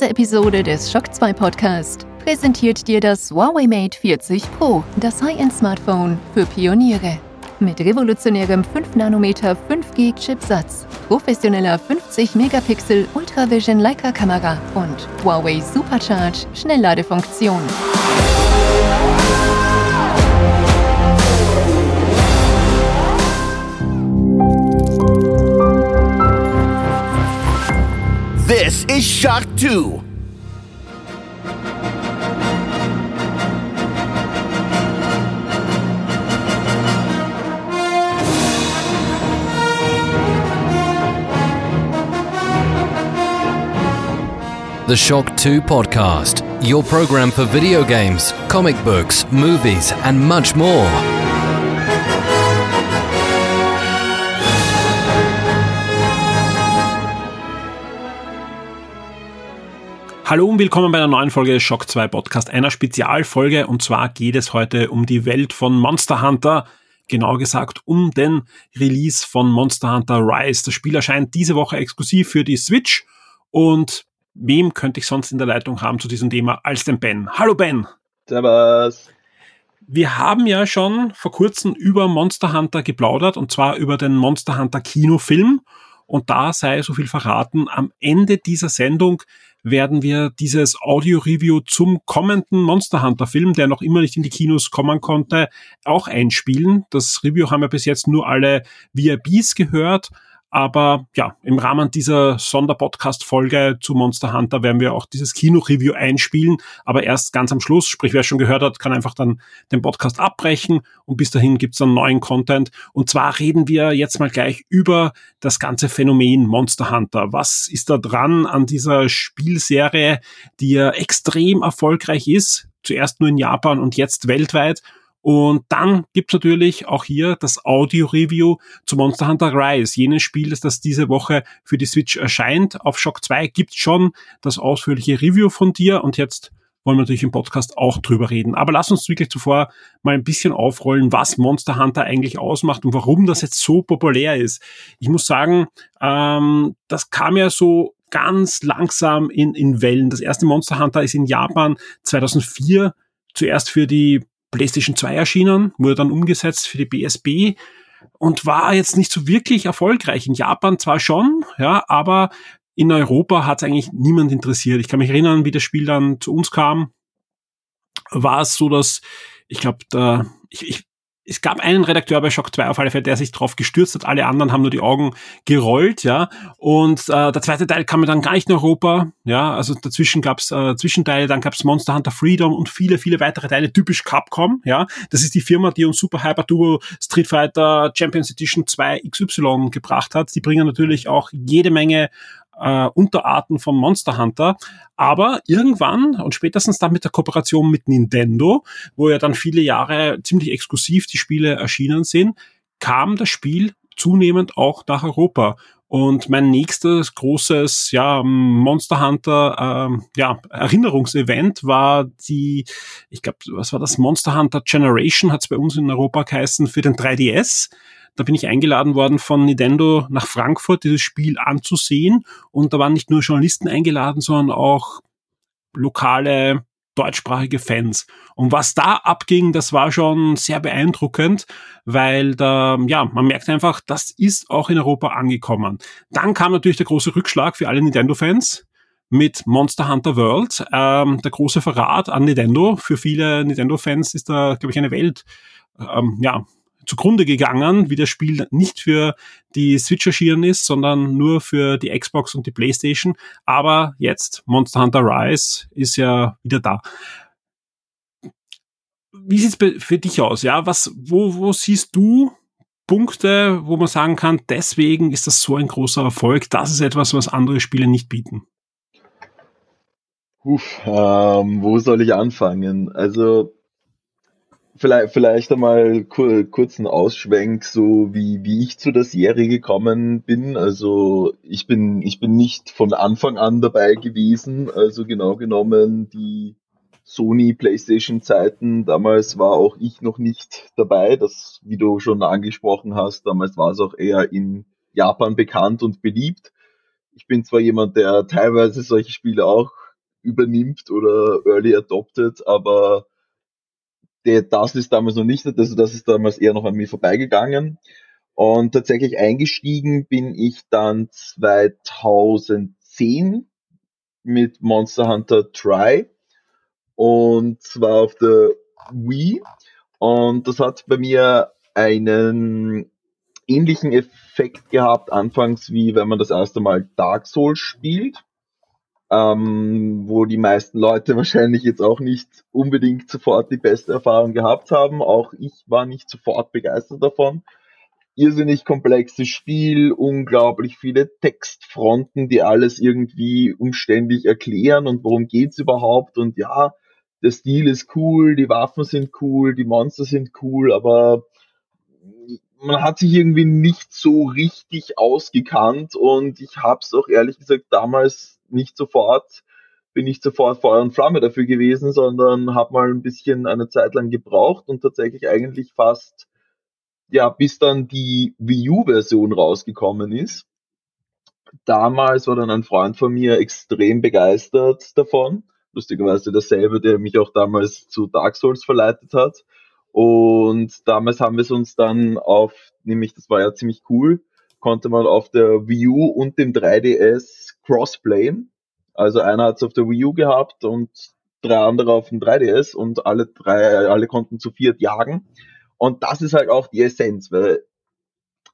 Diese Episode des Shock 2 Podcast präsentiert dir das Huawei Mate 40 Pro, das High-End-Smartphone für Pioniere. Mit revolutionärem 5 nm 5G-Chipsatz, professioneller 50 Megapixel Ultravision Leica-Kamera und Huawei Supercharge Schnellladefunktion. This is Shock 2. The Shock 2 Podcast, your program for video games, comic books, movies, and much more. Hallo und willkommen bei einer neuen Folge des Shock 2 Podcast, einer Spezialfolge und zwar geht es heute um die Welt von Monster Hunter, genau gesagt um den Release von Monster Hunter Rise. Das Spiel erscheint diese Woche exklusiv für die Switch und wem könnte ich sonst in der Leitung haben zu diesem Thema als den Ben? Hallo Ben! Servus! Wir haben ja schon vor kurzem über Monster Hunter geplaudert und zwar über den Monster Hunter Kinofilm und da sei so viel verraten, am Ende dieser Sendung werden wir dieses Audio-Review zum kommenden Monster Hunter Film, der noch immer nicht in die Kinos kommen konnte, auch einspielen. Das Review haben wir bis jetzt nur alle VIPs gehört. Aber ja, im Rahmen dieser Sonderpodcast-Folge zu Monster Hunter werden wir auch dieses Kino-Review einspielen, aber erst ganz am Schluss. Sprich, wer schon gehört hat, kann einfach dann den Podcast abbrechen und bis dahin gibt's dann neuen Content. Und zwar reden wir jetzt mal gleich über das ganze Phänomen Monster Hunter. Was ist da dran an dieser Spielserie, die ja extrem erfolgreich ist? Zuerst nur in Japan und jetzt weltweit. Und dann gibt's natürlich auch hier das Audio-Review zu Monster Hunter Rise, jenes Spiel, das diese Woche für die Switch erscheint. Auf Shock 2 gibt's schon das ausführliche Review von dir und jetzt wollen wir natürlich im Podcast auch drüber reden. Aber lass uns wirklich zuvor mal ein bisschen aufrollen, was Monster Hunter eigentlich ausmacht und warum das jetzt so populär ist. Ich muss sagen, ähm, das kam ja so ganz langsam in, in Wellen. Das erste Monster Hunter ist in Japan 2004 zuerst für die PlayStation 2 erschienen, wurde dann umgesetzt für die BSB und war jetzt nicht so wirklich erfolgreich. In Japan zwar schon, ja, aber in Europa hat es eigentlich niemand interessiert. Ich kann mich erinnern, wie das Spiel dann zu uns kam, war es so, dass ich glaube, da ich, ich es gab einen Redakteur bei Shock 2 auf alle Fälle, der sich drauf gestürzt hat. Alle anderen haben nur die Augen gerollt, ja. Und äh, der zweite Teil kam dann gar nicht in Europa, ja. Also dazwischen gab's äh, Zwischenteile, dann gab's Monster Hunter Freedom und viele, viele weitere Teile, typisch Capcom, ja. Das ist die Firma, die uns Super Hyper Turbo Street Fighter Champions Edition 2 XY gebracht hat. Die bringen natürlich auch jede Menge äh, Unterarten vom Monster Hunter. Aber irgendwann und spätestens dann mit der Kooperation mit Nintendo, wo ja dann viele Jahre ziemlich exklusiv die Spiele erschienen sind, kam das Spiel zunehmend auch nach Europa. Und mein nächstes großes ja, Monster Hunter ähm, ja, Erinnerungsevent war die, ich glaube, was war das? Monster Hunter Generation hat es bei uns in Europa geheißen für den 3DS. Da bin ich eingeladen worden von Nintendo nach Frankfurt, dieses Spiel anzusehen. Und da waren nicht nur Journalisten eingeladen, sondern auch lokale deutschsprachige Fans. Und was da abging, das war schon sehr beeindruckend, weil da, ja, man merkt einfach, das ist auch in Europa angekommen. Dann kam natürlich der große Rückschlag für alle Nintendo-Fans mit Monster Hunter World. Ähm, der große Verrat an Nintendo. Für viele Nintendo-Fans ist da, glaube ich, eine Welt, ähm, ja, zugrunde gegangen, wie das Spiel nicht für die Switch erschienen ist, sondern nur für die Xbox und die PlayStation. Aber jetzt Monster Hunter Rise ist ja wieder da. Wie sieht's für dich aus? Ja, was, wo, wo siehst du Punkte, wo man sagen kann, deswegen ist das so ein großer Erfolg? Das ist etwas, was andere Spiele nicht bieten. Uff, ähm, wo soll ich anfangen? Also vielleicht, vielleicht einmal kur, kurzen Ausschwenk, so wie, wie ich zu der Serie gekommen bin. Also ich bin, ich bin nicht von Anfang an dabei gewesen. Also genau genommen die Sony PlayStation Zeiten. Damals war auch ich noch nicht dabei. Das, wie du schon angesprochen hast, damals war es auch eher in Japan bekannt und beliebt. Ich bin zwar jemand, der teilweise solche Spiele auch übernimmt oder early adopted, aber der, das ist damals noch nicht, also das ist damals eher noch an mir vorbeigegangen. Und tatsächlich eingestiegen bin ich dann 2010 mit Monster Hunter Try und zwar auf der Wii. Und das hat bei mir einen ähnlichen Effekt gehabt anfangs, wie wenn man das erste Mal Dark Souls spielt ähm, wo die meisten Leute wahrscheinlich jetzt auch nicht unbedingt sofort die beste Erfahrung gehabt haben. Auch ich war nicht sofort begeistert davon. Irrsinnig komplexes Spiel, unglaublich viele Textfronten, die alles irgendwie umständlich erklären und worum geht's überhaupt und ja, der Stil ist cool, die Waffen sind cool, die Monster sind cool, aber man hat sich irgendwie nicht so richtig ausgekannt und ich habe es auch ehrlich gesagt damals nicht sofort, bin nicht sofort Feuer und Flamme dafür gewesen, sondern habe mal ein bisschen eine Zeit lang gebraucht und tatsächlich eigentlich fast, ja, bis dann die Wii U-Version rausgekommen ist. Damals war dann ein Freund von mir extrem begeistert davon. Lustigerweise derselbe, der mich auch damals zu Dark Souls verleitet hat. Und damals haben wir es uns dann auf, nämlich das war ja ziemlich cool, konnte man auf der Wii U und dem 3DS Crossplay. Also einer hat es auf der Wii U gehabt und drei andere auf dem 3DS und alle drei, alle konnten zu viert jagen. Und das ist halt auch die Essenz, weil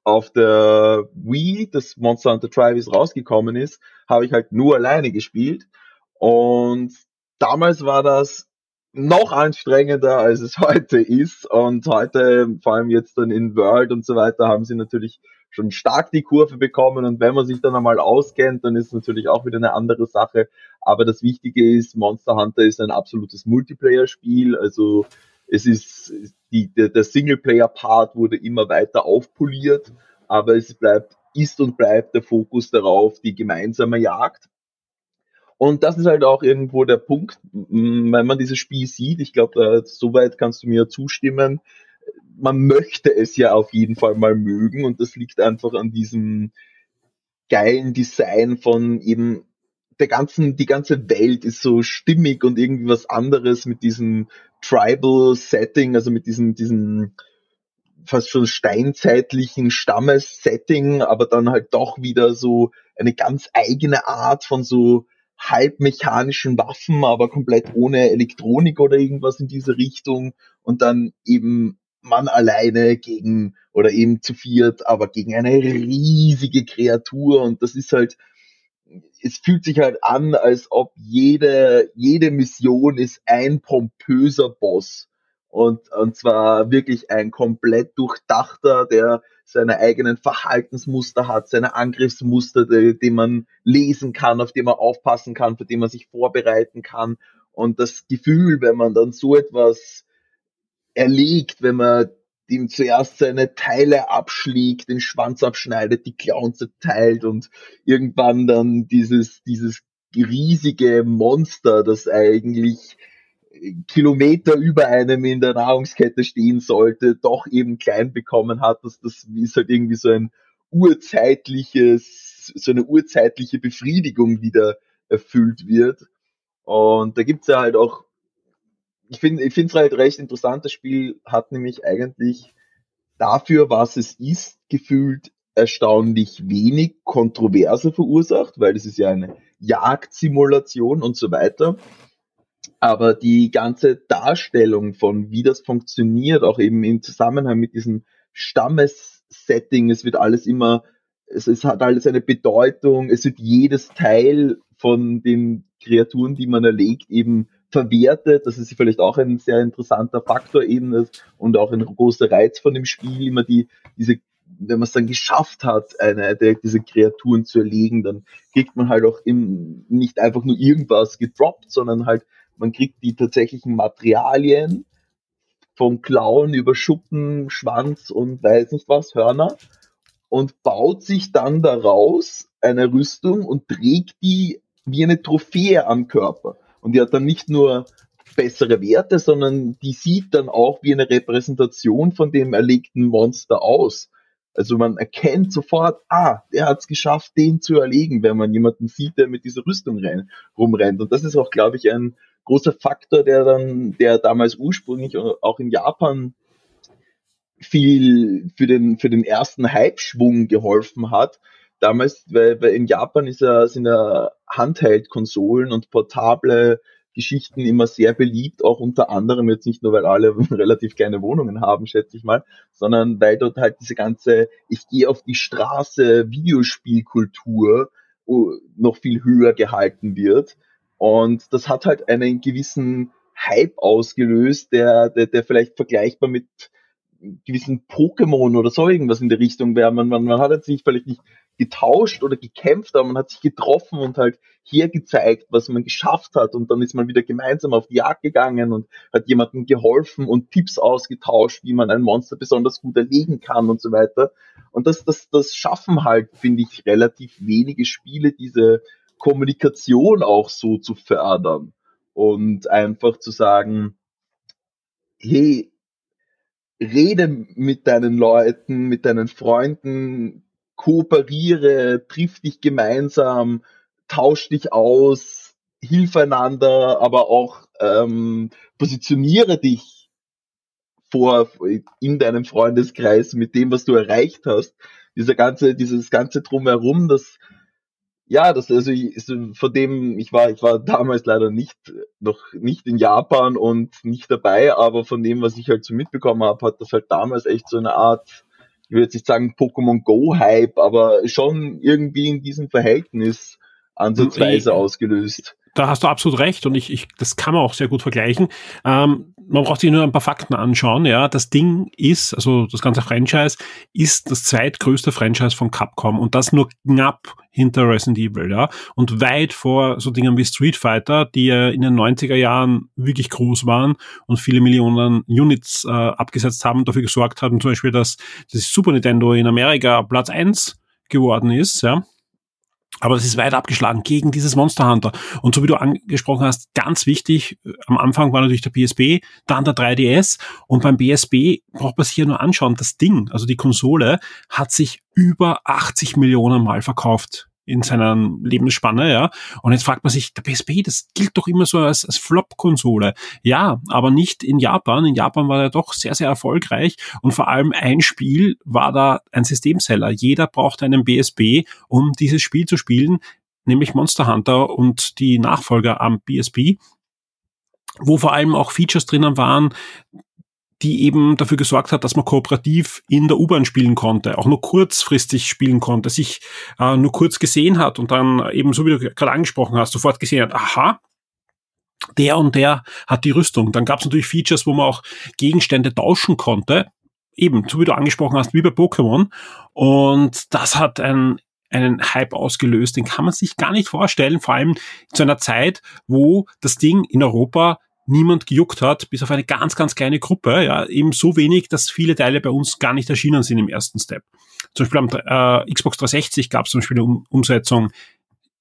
auf der Wii, das Monster Hunter Trivis rausgekommen ist, habe ich halt nur alleine gespielt. Und damals war das noch anstrengender, als es heute ist. Und heute, vor allem jetzt dann in World und so weiter, haben sie natürlich schon stark die Kurve bekommen und wenn man sich dann einmal auskennt, dann ist natürlich auch wieder eine andere Sache. Aber das Wichtige ist, Monster Hunter ist ein absolutes Multiplayer-Spiel, also es ist die, der, der Singleplayer-Part wurde immer weiter aufpoliert, aber es bleibt, ist und bleibt der Fokus darauf, die gemeinsame Jagd. Und das ist halt auch irgendwo der Punkt, wenn man dieses Spiel sieht, ich glaube, soweit kannst du mir zustimmen, man möchte es ja auf jeden Fall mal mögen und das liegt einfach an diesem geilen Design von eben der ganzen, die ganze Welt ist so stimmig und irgendwie was anderes mit diesem Tribal Setting, also mit diesem, diesem fast schon steinzeitlichen Stammessetting, aber dann halt doch wieder so eine ganz eigene Art von so halbmechanischen Waffen, aber komplett ohne Elektronik oder irgendwas in diese Richtung und dann eben man alleine gegen oder eben zu viert, aber gegen eine riesige Kreatur und das ist halt, es fühlt sich halt an, als ob jede, jede Mission ist ein pompöser Boss. Und, und zwar wirklich ein komplett durchdachter, der seine eigenen Verhaltensmuster hat, seine Angriffsmuster, die, die man lesen kann, auf die man aufpassen kann, für die man sich vorbereiten kann. Und das Gefühl, wenn man dann so etwas erlegt, wenn man ihm zuerst seine Teile abschlägt, den Schwanz abschneidet, die Klauen zerteilt und irgendwann dann dieses, dieses riesige Monster, das eigentlich Kilometer über einem in der Nahrungskette stehen sollte, doch eben klein bekommen hat. Das, das ist halt irgendwie so ein urzeitliches, so eine urzeitliche Befriedigung, die da erfüllt wird. Und da gibt's ja halt auch ich finde ich finde es halt recht interessant. Das Spiel hat nämlich eigentlich dafür, was es ist, gefühlt erstaunlich wenig Kontroverse verursacht, weil es ist ja eine Jagdsimulation und so weiter. Aber die ganze Darstellung von wie das funktioniert, auch eben im Zusammenhang mit diesem Stammessetting, es wird alles immer, es, es hat alles eine Bedeutung, es wird jedes Teil von den Kreaturen, die man erlegt, eben verwertet. Das ist vielleicht auch ein sehr interessanter Faktor eben und auch ein großer Reiz von dem Spiel, immer die, diese, wenn man es dann geschafft hat, eine diese Kreaturen zu erlegen, dann kriegt man halt auch im, nicht einfach nur irgendwas gedroppt, sondern halt, man kriegt die tatsächlichen Materialien vom Klauen über Schuppen, Schwanz und weiß nicht was, Hörner und baut sich dann daraus eine Rüstung und trägt die wie eine Trophäe am Körper. Und die hat dann nicht nur bessere Werte, sondern die sieht dann auch wie eine Repräsentation von dem erlegten Monster aus. Also man erkennt sofort, ah, der hat es geschafft, den zu erlegen, wenn man jemanden sieht, der mit dieser Rüstung rein, rumrennt. Und das ist auch, glaube ich, ein großer Faktor, der dann, der damals ursprünglich auch in Japan viel für den, für den ersten Hype-Schwung geholfen hat. Damals, weil, weil in Japan ist ja, sind ja Handheld-Konsolen und portable Geschichten immer sehr beliebt, auch unter anderem jetzt nicht nur, weil alle relativ kleine Wohnungen haben, schätze ich mal, sondern weil dort halt diese ganze, ich gehe auf die Straße Videospielkultur noch viel höher gehalten wird. Und das hat halt einen gewissen Hype ausgelöst, der, der, der vielleicht vergleichbar mit gewissen Pokémon oder so irgendwas in der Richtung wäre. Man, man, man hat jetzt nicht vielleicht nicht getauscht oder gekämpft, aber man hat sich getroffen und halt hergezeigt, was man geschafft hat und dann ist man wieder gemeinsam auf die Jagd gegangen und hat jemandem geholfen und Tipps ausgetauscht, wie man ein Monster besonders gut erlegen kann und so weiter. Und das, das, das schaffen halt, finde ich, relativ wenige Spiele, diese Kommunikation auch so zu fördern und einfach zu sagen, hey, rede mit deinen Leuten, mit deinen Freunden, kooperiere, triff dich gemeinsam, tausch dich aus, hilf einander, aber auch ähm, positioniere dich vor in deinem Freundeskreis mit dem, was du erreicht hast. Dieser ganze, dieses ganze drumherum, das ja, das also ich, von dem ich war ich war damals leider nicht noch nicht in Japan und nicht dabei, aber von dem was ich halt so mitbekommen habe, hat das halt damals echt so eine Art ich würde jetzt nicht sagen Pokémon Go Hype, aber schon irgendwie in diesem Verhältnis ansatzweise ausgelöst. Da hast du absolut recht und ich, ich das kann man auch sehr gut vergleichen. Ähm, man braucht sich nur ein paar Fakten anschauen. Ja, das Ding ist, also das ganze Franchise ist das zweitgrößte Franchise von Capcom und das nur knapp hinter Resident Evil, ja, und weit vor so Dingen wie Street Fighter, die ja in den 90er Jahren wirklich groß waren und viele Millionen Units äh, abgesetzt haben, dafür gesorgt haben, zum Beispiel, dass das Super Nintendo in Amerika Platz eins geworden ist, ja aber das ist weit abgeschlagen gegen dieses Monster Hunter. Und so wie du angesprochen hast, ganz wichtig, am Anfang war natürlich der PSP, dann der 3DS und beim PSP braucht man sich hier nur anschauen, das Ding, also die Konsole, hat sich über 80 Millionen Mal verkauft in seiner Lebensspanne, ja. Und jetzt fragt man sich, der PSP, das gilt doch immer so als, als Flop-Konsole. Ja, aber nicht in Japan. In Japan war er doch sehr, sehr erfolgreich und vor allem ein Spiel war da ein Systemseller. Jeder braucht einen PSP, um dieses Spiel zu spielen, nämlich Monster Hunter und die Nachfolger am PSP wo vor allem auch Features drinnen waren, die eben dafür gesorgt hat, dass man kooperativ in der U-Bahn spielen konnte, auch nur kurzfristig spielen konnte, sich äh, nur kurz gesehen hat und dann eben, so wie du gerade angesprochen hast, sofort gesehen hat, aha, der und der hat die Rüstung. Dann gab es natürlich Features, wo man auch Gegenstände tauschen konnte, eben, so wie du angesprochen hast, wie bei Pokémon. Und das hat ein einen Hype ausgelöst, den kann man sich gar nicht vorstellen, vor allem zu einer Zeit, wo das Ding in Europa niemand gejuckt hat, bis auf eine ganz, ganz kleine Gruppe, ja, eben so wenig, dass viele Teile bei uns gar nicht erschienen sind im ersten Step. Zum Beispiel am äh, Xbox 360 gab es zum Beispiel eine um Umsetzung,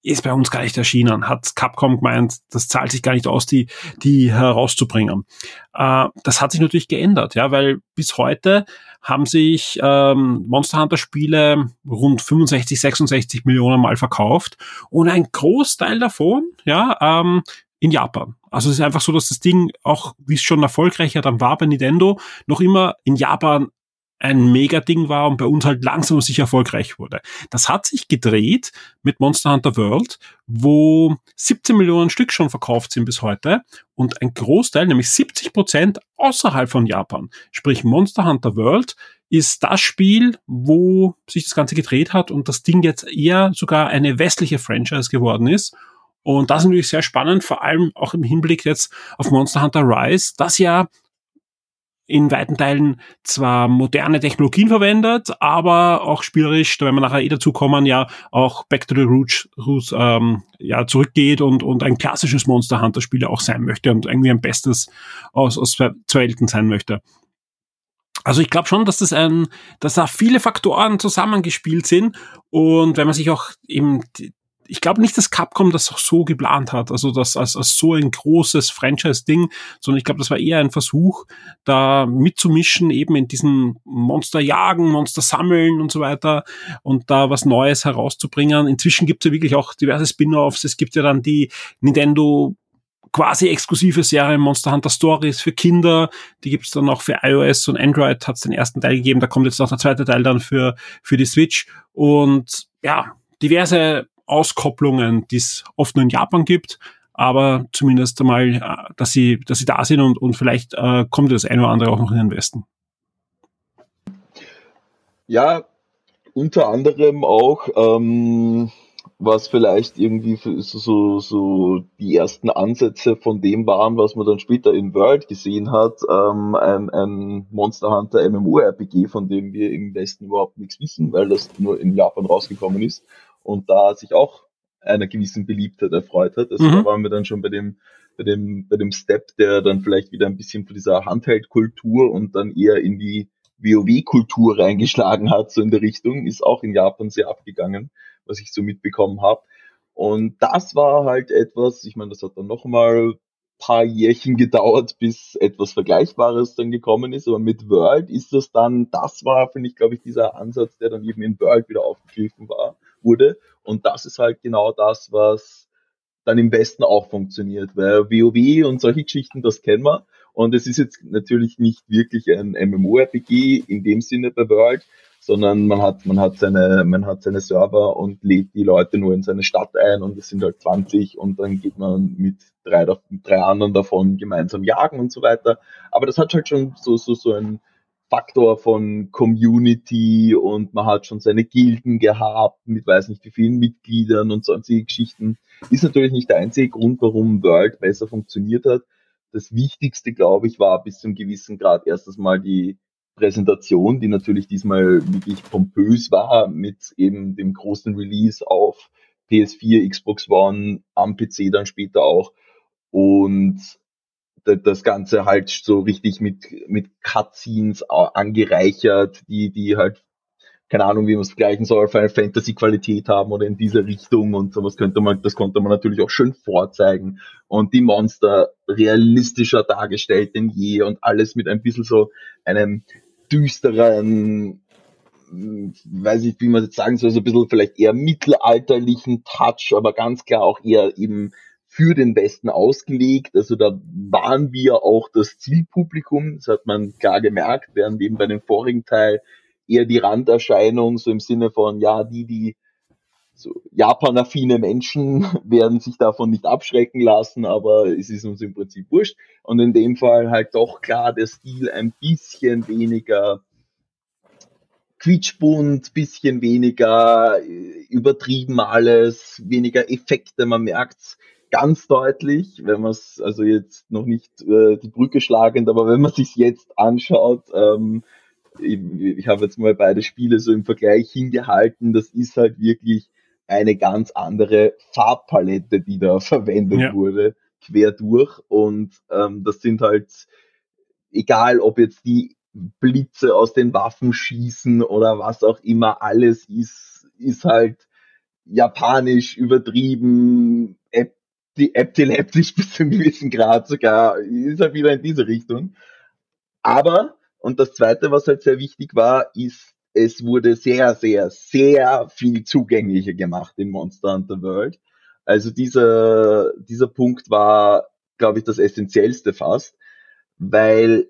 ist bei uns gar nicht erschienen, hat Capcom gemeint, das zahlt sich gar nicht aus, die, die herauszubringen. Äh, das hat sich natürlich geändert, ja, weil bis heute haben sich ähm, Monster Hunter Spiele rund 65, 66 Millionen Mal verkauft und ein Großteil davon, ja, ähm, in Japan. Also es ist einfach so, dass das Ding auch, wie es schon erfolgreicher dann war bei Nintendo, noch immer in Japan ein Mega-Ding war und bei uns halt langsam und sicher erfolgreich wurde. Das hat sich gedreht mit Monster Hunter World, wo 17 Millionen Stück schon verkauft sind bis heute und ein Großteil, nämlich 70 Prozent außerhalb von Japan. Sprich Monster Hunter World ist das Spiel, wo sich das Ganze gedreht hat und das Ding jetzt eher sogar eine westliche Franchise geworden ist und das ist natürlich sehr spannend, vor allem auch im Hinblick jetzt auf Monster Hunter Rise, das ja in weiten Teilen zwar moderne Technologien verwendet, aber auch spielerisch, da werden wir nachher eh dazu kommen, ja auch Back to the Roots, Roots ähm, ja, zurückgeht und, und ein klassisches Monster Hunter Spiel auch sein möchte und irgendwie ein Bestes aus, aus zwei, Welten sein möchte. Also ich glaube schon, dass das ein, dass da viele Faktoren zusammengespielt sind und wenn man sich auch eben ich glaube nicht, dass Capcom das auch so geplant hat, also das als, als so ein großes Franchise-Ding, sondern ich glaube, das war eher ein Versuch, da mitzumischen, eben in diesen Monster jagen, Monster sammeln und so weiter und da was Neues herauszubringen. Inzwischen gibt es ja wirklich auch diverse Spin-offs. Es gibt ja dann die Nintendo quasi exklusive Serie Monster Hunter Stories für Kinder. Die gibt's dann auch für iOS und Android. Hat es den ersten Teil gegeben. Da kommt jetzt noch der zweite Teil dann für für die Switch und ja diverse Auskopplungen, die es oft nur in Japan gibt, aber zumindest einmal, äh, dass sie, dass sie da sind und, und vielleicht äh, kommt das eine oder andere auch noch in den Westen. Ja, unter anderem auch, ähm, was vielleicht irgendwie so, so die ersten Ansätze von dem waren, was man dann später in World gesehen hat, ähm, ein, ein Monster Hunter MMORPG, von dem wir im Westen überhaupt nichts wissen, weil das nur in Japan rausgekommen ist und da sich auch einer gewissen Beliebtheit erfreut hat. Also mhm. da waren wir dann schon bei dem, bei dem, bei dem Step, der dann vielleicht wieder ein bisschen von dieser Handheld-Kultur und dann eher in die WoW-Kultur reingeschlagen hat, so in der Richtung, ist auch in Japan sehr abgegangen, was ich so mitbekommen habe. Und das war halt etwas, ich meine, das hat dann nochmal paar Jährchen gedauert, bis etwas Vergleichbares dann gekommen ist. Aber mit World ist das dann, das war, finde ich, glaube ich, dieser Ansatz, der dann eben in World wieder aufgegriffen war wurde. Und das ist halt genau das, was dann im Westen auch funktioniert, weil WoW und solche Geschichten, das kennen wir. Und es ist jetzt natürlich nicht wirklich ein MMORPG in dem Sinne bei World, sondern man hat, man hat seine, man hat seine Server und lädt die Leute nur in seine Stadt ein und es sind halt 20 und dann geht man mit drei, drei anderen davon gemeinsam jagen und so weiter. Aber das hat halt schon so, so, so ein, Faktor von Community und man hat schon seine Gilden gehabt mit weiß nicht wie vielen Mitgliedern und sonstige Geschichten. Ist natürlich nicht der einzige Grund, warum World besser funktioniert hat. Das Wichtigste, glaube ich, war bis zum gewissen Grad erstes Mal die Präsentation, die natürlich diesmal wirklich pompös war mit eben dem großen Release auf PS4, Xbox One, am PC dann später auch. Und das Ganze halt so richtig mit, mit Cutscenes angereichert, die, die halt, keine Ahnung, wie man es vergleichen soll, Final Fantasy Qualität haben oder in diese Richtung und sowas könnte man, das konnte man natürlich auch schön vorzeigen. Und die Monster realistischer dargestellt denn je und alles mit ein bisschen so einem düsteren, weiß ich, wie man jetzt sagen soll, so ein bisschen vielleicht eher mittelalterlichen Touch, aber ganz klar auch eher eben für den Westen ausgelegt. Also da waren wir auch das Zielpublikum, das hat man klar gemerkt, während eben bei dem vorigen Teil eher die Randerscheinung, so im Sinne von, ja, die, die so Japan-affine Menschen werden sich davon nicht abschrecken lassen, aber es ist uns im Prinzip wurscht. Und in dem Fall halt doch klar der Stil ein bisschen weniger quietschbunt, bisschen weniger äh, übertrieben alles, weniger Effekte, man merkt's ganz deutlich, wenn man es also jetzt noch nicht äh, die Brücke schlagend, aber wenn man sich jetzt anschaut, ähm, ich, ich habe jetzt mal beide Spiele so im Vergleich hingehalten, das ist halt wirklich eine ganz andere Farbpalette, die da verwendet ja. wurde, quer durch. Und ähm, das sind halt, egal ob jetzt die Blitze aus den Waffen schießen oder was auch immer, alles ist, ist halt japanisch übertrieben, die epileptisch bis zu einem gewissen Grad sogar, ist er wieder in diese Richtung. Aber, und das zweite, was halt sehr wichtig war, ist, es wurde sehr, sehr, sehr viel zugänglicher gemacht in Monster Hunter World. Also dieser, dieser Punkt war, glaube ich, das essentiellste fast, weil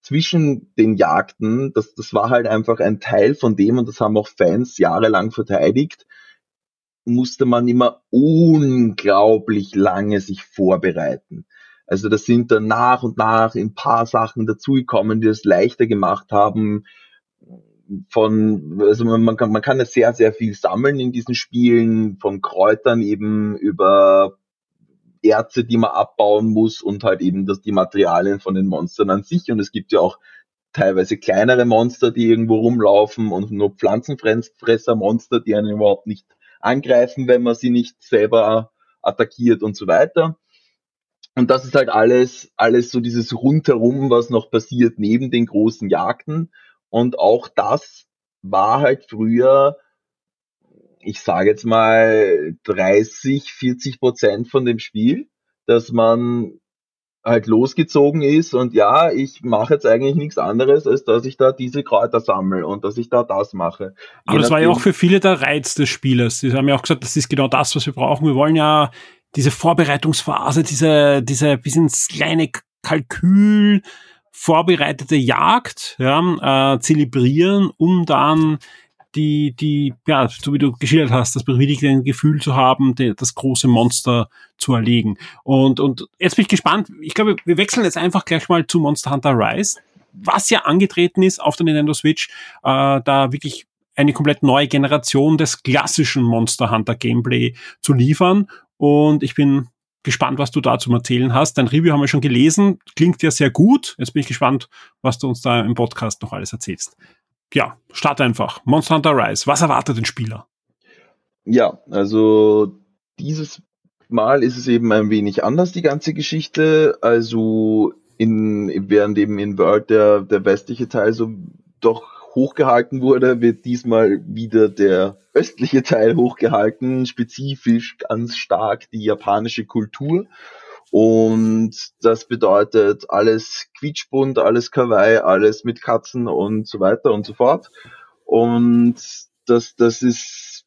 zwischen den Jagden, das, das war halt einfach ein Teil von dem, und das haben auch Fans jahrelang verteidigt, musste man immer unglaublich lange sich vorbereiten. Also das sind dann nach und nach ein paar Sachen dazugekommen, die es leichter gemacht haben. Von, also man kann, man kann ja sehr, sehr viel sammeln in diesen Spielen, von Kräutern eben über Erze, die man abbauen muss und halt eben das, die Materialien von den Monstern an sich. Und es gibt ja auch teilweise kleinere Monster, die irgendwo rumlaufen und nur Pflanzenfresser-Monster, die einen überhaupt nicht angreifen, wenn man sie nicht selber attackiert und so weiter. Und das ist halt alles, alles so dieses rundherum, was noch passiert neben den großen Jagden. Und auch das war halt früher ich sage jetzt mal 30, 40 Prozent von dem Spiel, dass man halt losgezogen ist und ja, ich mache jetzt eigentlich nichts anderes, als dass ich da diese Kräuter sammle und dass ich da das mache. Aber Je das war ja auch für viele der Reiz des Spielers. Sie haben ja auch gesagt, das ist genau das, was wir brauchen. Wir wollen ja diese Vorbereitungsphase, diese, diese bis ins kleine Kalkül vorbereitete Jagd ja, äh, zelebrieren, um dann die, die, ja, so wie du geschildert hast, das befriedigende Gefühl zu haben, die, das große Monster zu erlegen. Und, und jetzt bin ich gespannt. Ich glaube, wir wechseln jetzt einfach gleich mal zu Monster Hunter Rise, was ja angetreten ist auf der Nintendo Switch, äh, da wirklich eine komplett neue Generation des klassischen Monster Hunter Gameplay zu liefern. Und ich bin gespannt, was du dazu erzählen hast. Dein Review haben wir schon gelesen, klingt ja sehr gut. Jetzt bin ich gespannt, was du uns da im Podcast noch alles erzählst ja, start einfach. Monster Hunter Rise. Was erwartet den Spieler? Ja, also dieses Mal ist es eben ein wenig anders, die ganze Geschichte. Also in, während eben in World der, der westliche Teil so doch hochgehalten wurde, wird diesmal wieder der östliche Teil hochgehalten, spezifisch ganz stark die japanische Kultur. Und das bedeutet alles quietschbunt, alles Kawaii, alles mit Katzen und so weiter und so fort. Und das, das ist,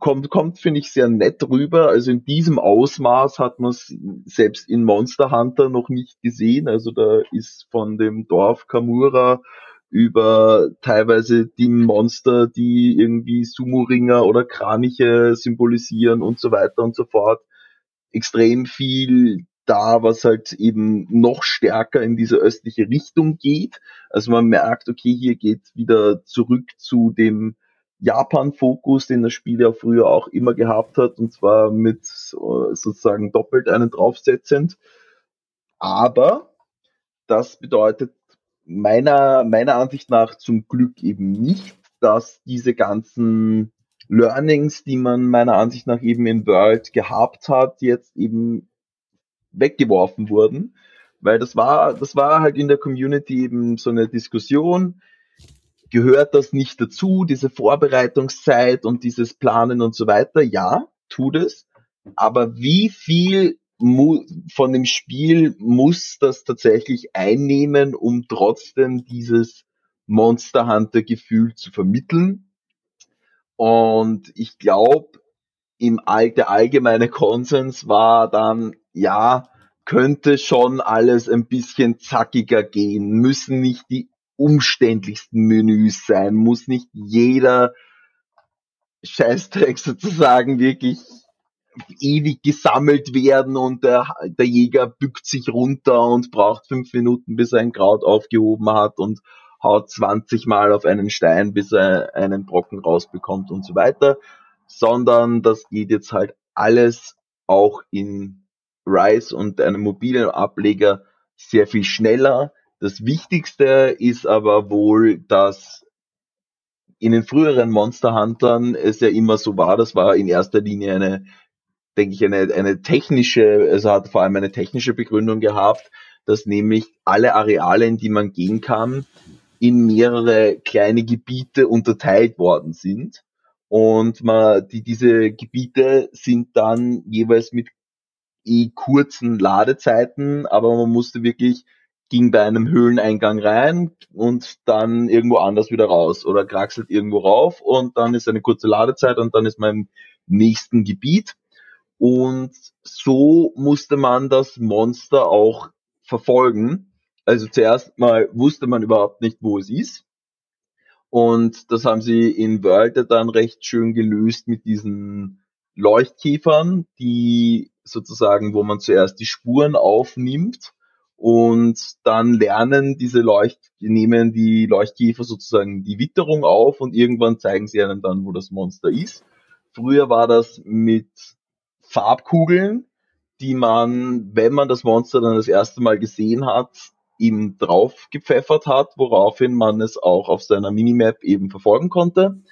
kommt, kommt, finde ich, sehr nett rüber. Also in diesem Ausmaß hat man es selbst in Monster Hunter noch nicht gesehen. Also da ist von dem Dorf Kamura über teilweise die Monster, die irgendwie Sumo-Ringer oder Kraniche symbolisieren und so weiter und so fort extrem viel da, was halt eben noch stärker in diese östliche Richtung geht. Also man merkt, okay, hier geht wieder zurück zu dem Japan-Fokus, den das Spiel ja früher auch immer gehabt hat, und zwar mit äh, sozusagen doppelt einen draufsetzend. Aber das bedeutet meiner, meiner Ansicht nach zum Glück eben nicht, dass diese ganzen Learnings, die man meiner Ansicht nach eben in World gehabt hat, jetzt eben weggeworfen wurden. Weil das war, das war halt in der Community eben so eine Diskussion. Gehört das nicht dazu, diese Vorbereitungszeit und dieses Planen und so weiter? Ja, tut es. Aber wie viel von dem Spiel muss das tatsächlich einnehmen, um trotzdem dieses Monster Hunter Gefühl zu vermitteln? Und ich glaube, im All, der allgemeine Konsens war dann, ja, könnte schon alles ein bisschen zackiger gehen, müssen nicht die umständlichsten Menüs sein, muss nicht jeder Scheißdreck sozusagen wirklich ewig gesammelt werden und der, der Jäger bückt sich runter und braucht fünf Minuten, bis er ein Kraut aufgehoben hat und haut 20 Mal auf einen Stein, bis er einen Brocken rausbekommt und so weiter, sondern das geht jetzt halt alles auch in Rise und einem mobilen Ableger sehr viel schneller. Das Wichtigste ist aber wohl, dass in den früheren Monster Huntern es ja immer so war, das war in erster Linie eine, denke ich, eine, eine technische, also hat vor allem eine technische Begründung gehabt, dass nämlich alle Areale, in die man gehen kann, in mehrere kleine Gebiete unterteilt worden sind. Und man, die, diese Gebiete sind dann jeweils mit eh kurzen Ladezeiten, aber man musste wirklich, ging bei einem Höhleneingang rein und dann irgendwo anders wieder raus oder kraxelt irgendwo rauf und dann ist eine kurze Ladezeit und dann ist man im nächsten Gebiet. Und so musste man das Monster auch verfolgen. Also zuerst mal wusste man überhaupt nicht, wo es ist. Und das haben sie in World dann recht schön gelöst mit diesen Leuchtkäfern, die sozusagen, wo man zuerst die Spuren aufnimmt und dann lernen diese Leucht, nehmen die Leuchtkäfer sozusagen die Witterung auf und irgendwann zeigen sie einem dann, wo das Monster ist. Früher war das mit Farbkugeln, die man, wenn man das Monster dann das erste Mal gesehen hat, ihm drauf gepfeffert hat, woraufhin man es auch auf seiner Minimap eben verfolgen konnte.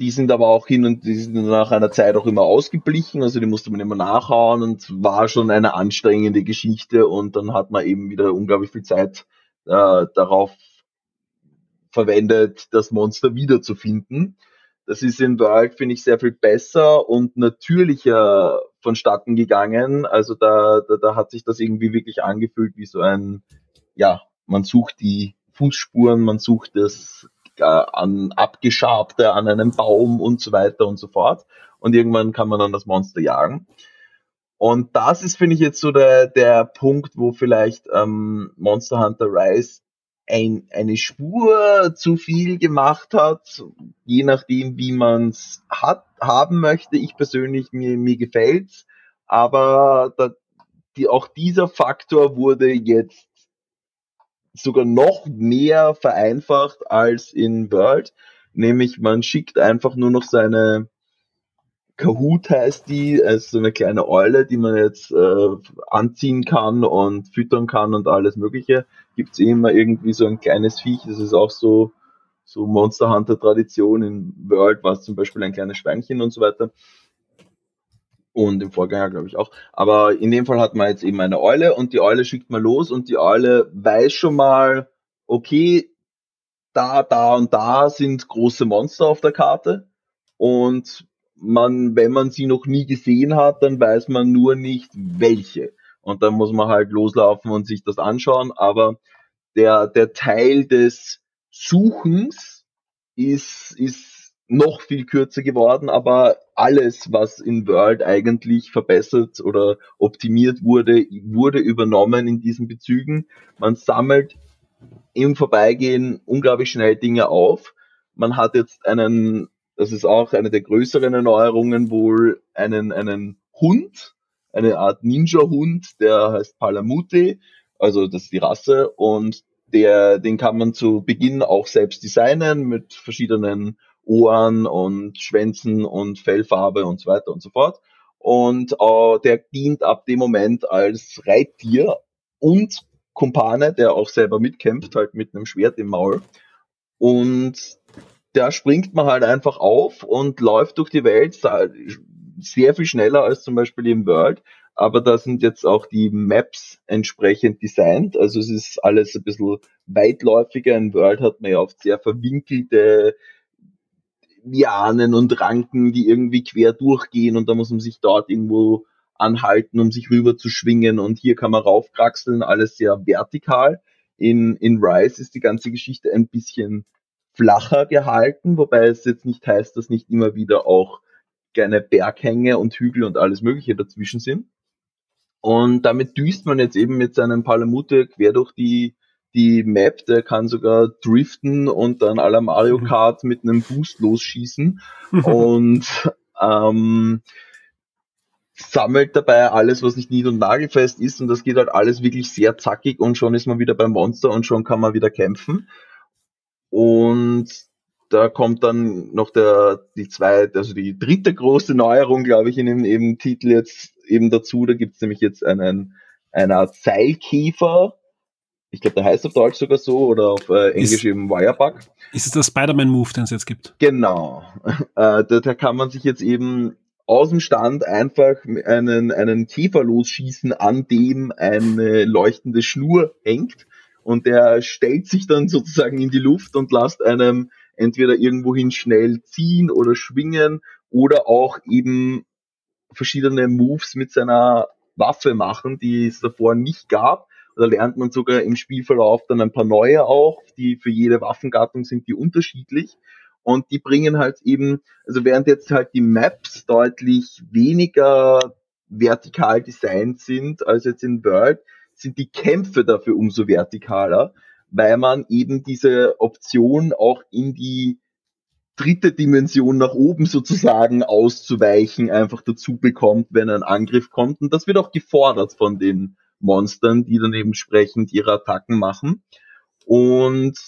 Die sind aber auch hin und die sind nach einer Zeit auch immer ausgeblichen, also die musste man immer nachhauen und war schon eine anstrengende Geschichte und dann hat man eben wieder unglaublich viel Zeit äh, darauf verwendet, das Monster wiederzufinden. Das ist in World, finde ich, sehr viel besser und natürlicher vonstatten gegangen. Also da, da, da hat sich das irgendwie wirklich angefühlt wie so ein, ja, man sucht die Fußspuren, man sucht das äh, an abgeschabte an einem Baum und so weiter und so fort. Und irgendwann kann man dann das Monster jagen. Und das ist, finde ich, jetzt so der, der Punkt, wo vielleicht ähm, Monster Hunter Rise ein, eine Spur zu viel gemacht hat, je nachdem, wie man es hat, haben möchte. Ich persönlich, mir, mir gefällt's. Aber da, die, auch dieser Faktor wurde jetzt sogar noch mehr vereinfacht als in World. Nämlich man schickt einfach nur noch seine Kahoot heißt die, also so eine kleine Eule, die man jetzt äh, anziehen kann und füttern kann und alles mögliche. Gibt es eh immer irgendwie so ein kleines Viech, das ist auch so, so Monster Hunter Tradition. In World war es zum Beispiel ein kleines Schweinchen und so weiter. Und im Vorgänger glaube ich auch. Aber in dem Fall hat man jetzt eben eine Eule und die Eule schickt man los und die Eule weiß schon mal, okay, da, da und da sind große Monster auf der Karte. Und man, wenn man sie noch nie gesehen hat, dann weiß man nur nicht welche. Und dann muss man halt loslaufen und sich das anschauen. Aber der, der Teil des Suchens ist, ist noch viel kürzer geworden, aber alles, was in World eigentlich verbessert oder optimiert wurde, wurde übernommen in diesen Bezügen. Man sammelt im Vorbeigehen unglaublich schnell Dinge auf. Man hat jetzt einen das ist auch eine der größeren Erneuerungen, wohl einen, einen Hund, eine Art Ninja-Hund, der heißt Palamute, also das ist die Rasse und der, den kann man zu Beginn auch selbst designen mit verschiedenen Ohren und Schwänzen und Fellfarbe und so weiter und so fort. Und äh, der dient ab dem Moment als Reittier und Kumpane, der auch selber mitkämpft, halt mit einem Schwert im Maul. Und da springt man halt einfach auf und läuft durch die Welt sehr viel schneller als zum Beispiel im World. Aber da sind jetzt auch die Maps entsprechend designt. Also es ist alles ein bisschen weitläufiger. In World hat man ja oft sehr verwinkelte Lianen und Ranken, die irgendwie quer durchgehen und da muss man sich dort irgendwo anhalten, um sich rüber zu schwingen und hier kann man raufkraxeln, alles sehr vertikal. In, in Rise ist die ganze Geschichte ein bisschen flacher gehalten, wobei es jetzt nicht heißt, dass nicht immer wieder auch kleine Berghänge und Hügel und alles Mögliche dazwischen sind. Und damit düst man jetzt eben mit seinem Palamute quer durch die, die Map. Der kann sogar driften und dann aller Mario mhm. Kart mit einem Boost losschießen und ähm, sammelt dabei alles, was nicht nied- und nagelfest ist. Und das geht halt alles wirklich sehr zackig und schon ist man wieder beim Monster und schon kann man wieder kämpfen. Und da kommt dann noch der, die zweite, also die dritte große Neuerung, glaube ich, in dem eben Titel jetzt eben dazu. Da gibt's nämlich jetzt einen, eine Art Seilkäfer. Ich glaube, der heißt auf Deutsch sogar so oder auf äh, Englisch ist, eben Wirebug. Ist es der Spider-Man-Move, den es jetzt gibt? Genau. Äh, da, da kann man sich jetzt eben aus dem Stand einfach einen, einen Käfer losschießen, an dem eine leuchtende Schnur hängt und der stellt sich dann sozusagen in die Luft und lässt einem entweder irgendwohin schnell ziehen oder schwingen oder auch eben verschiedene Moves mit seiner Waffe machen, die es davor nicht gab. Da lernt man sogar im Spielverlauf dann ein paar neue auch, die für jede Waffengattung sind die unterschiedlich. Und die bringen halt eben, also während jetzt halt die Maps deutlich weniger vertikal designt sind als jetzt in World, sind die Kämpfe dafür umso vertikaler, weil man eben diese Option auch in die dritte Dimension nach oben sozusagen auszuweichen einfach dazu bekommt, wenn ein Angriff kommt. Und das wird auch gefordert von den Monstern, die dann entsprechend ihre Attacken machen. Und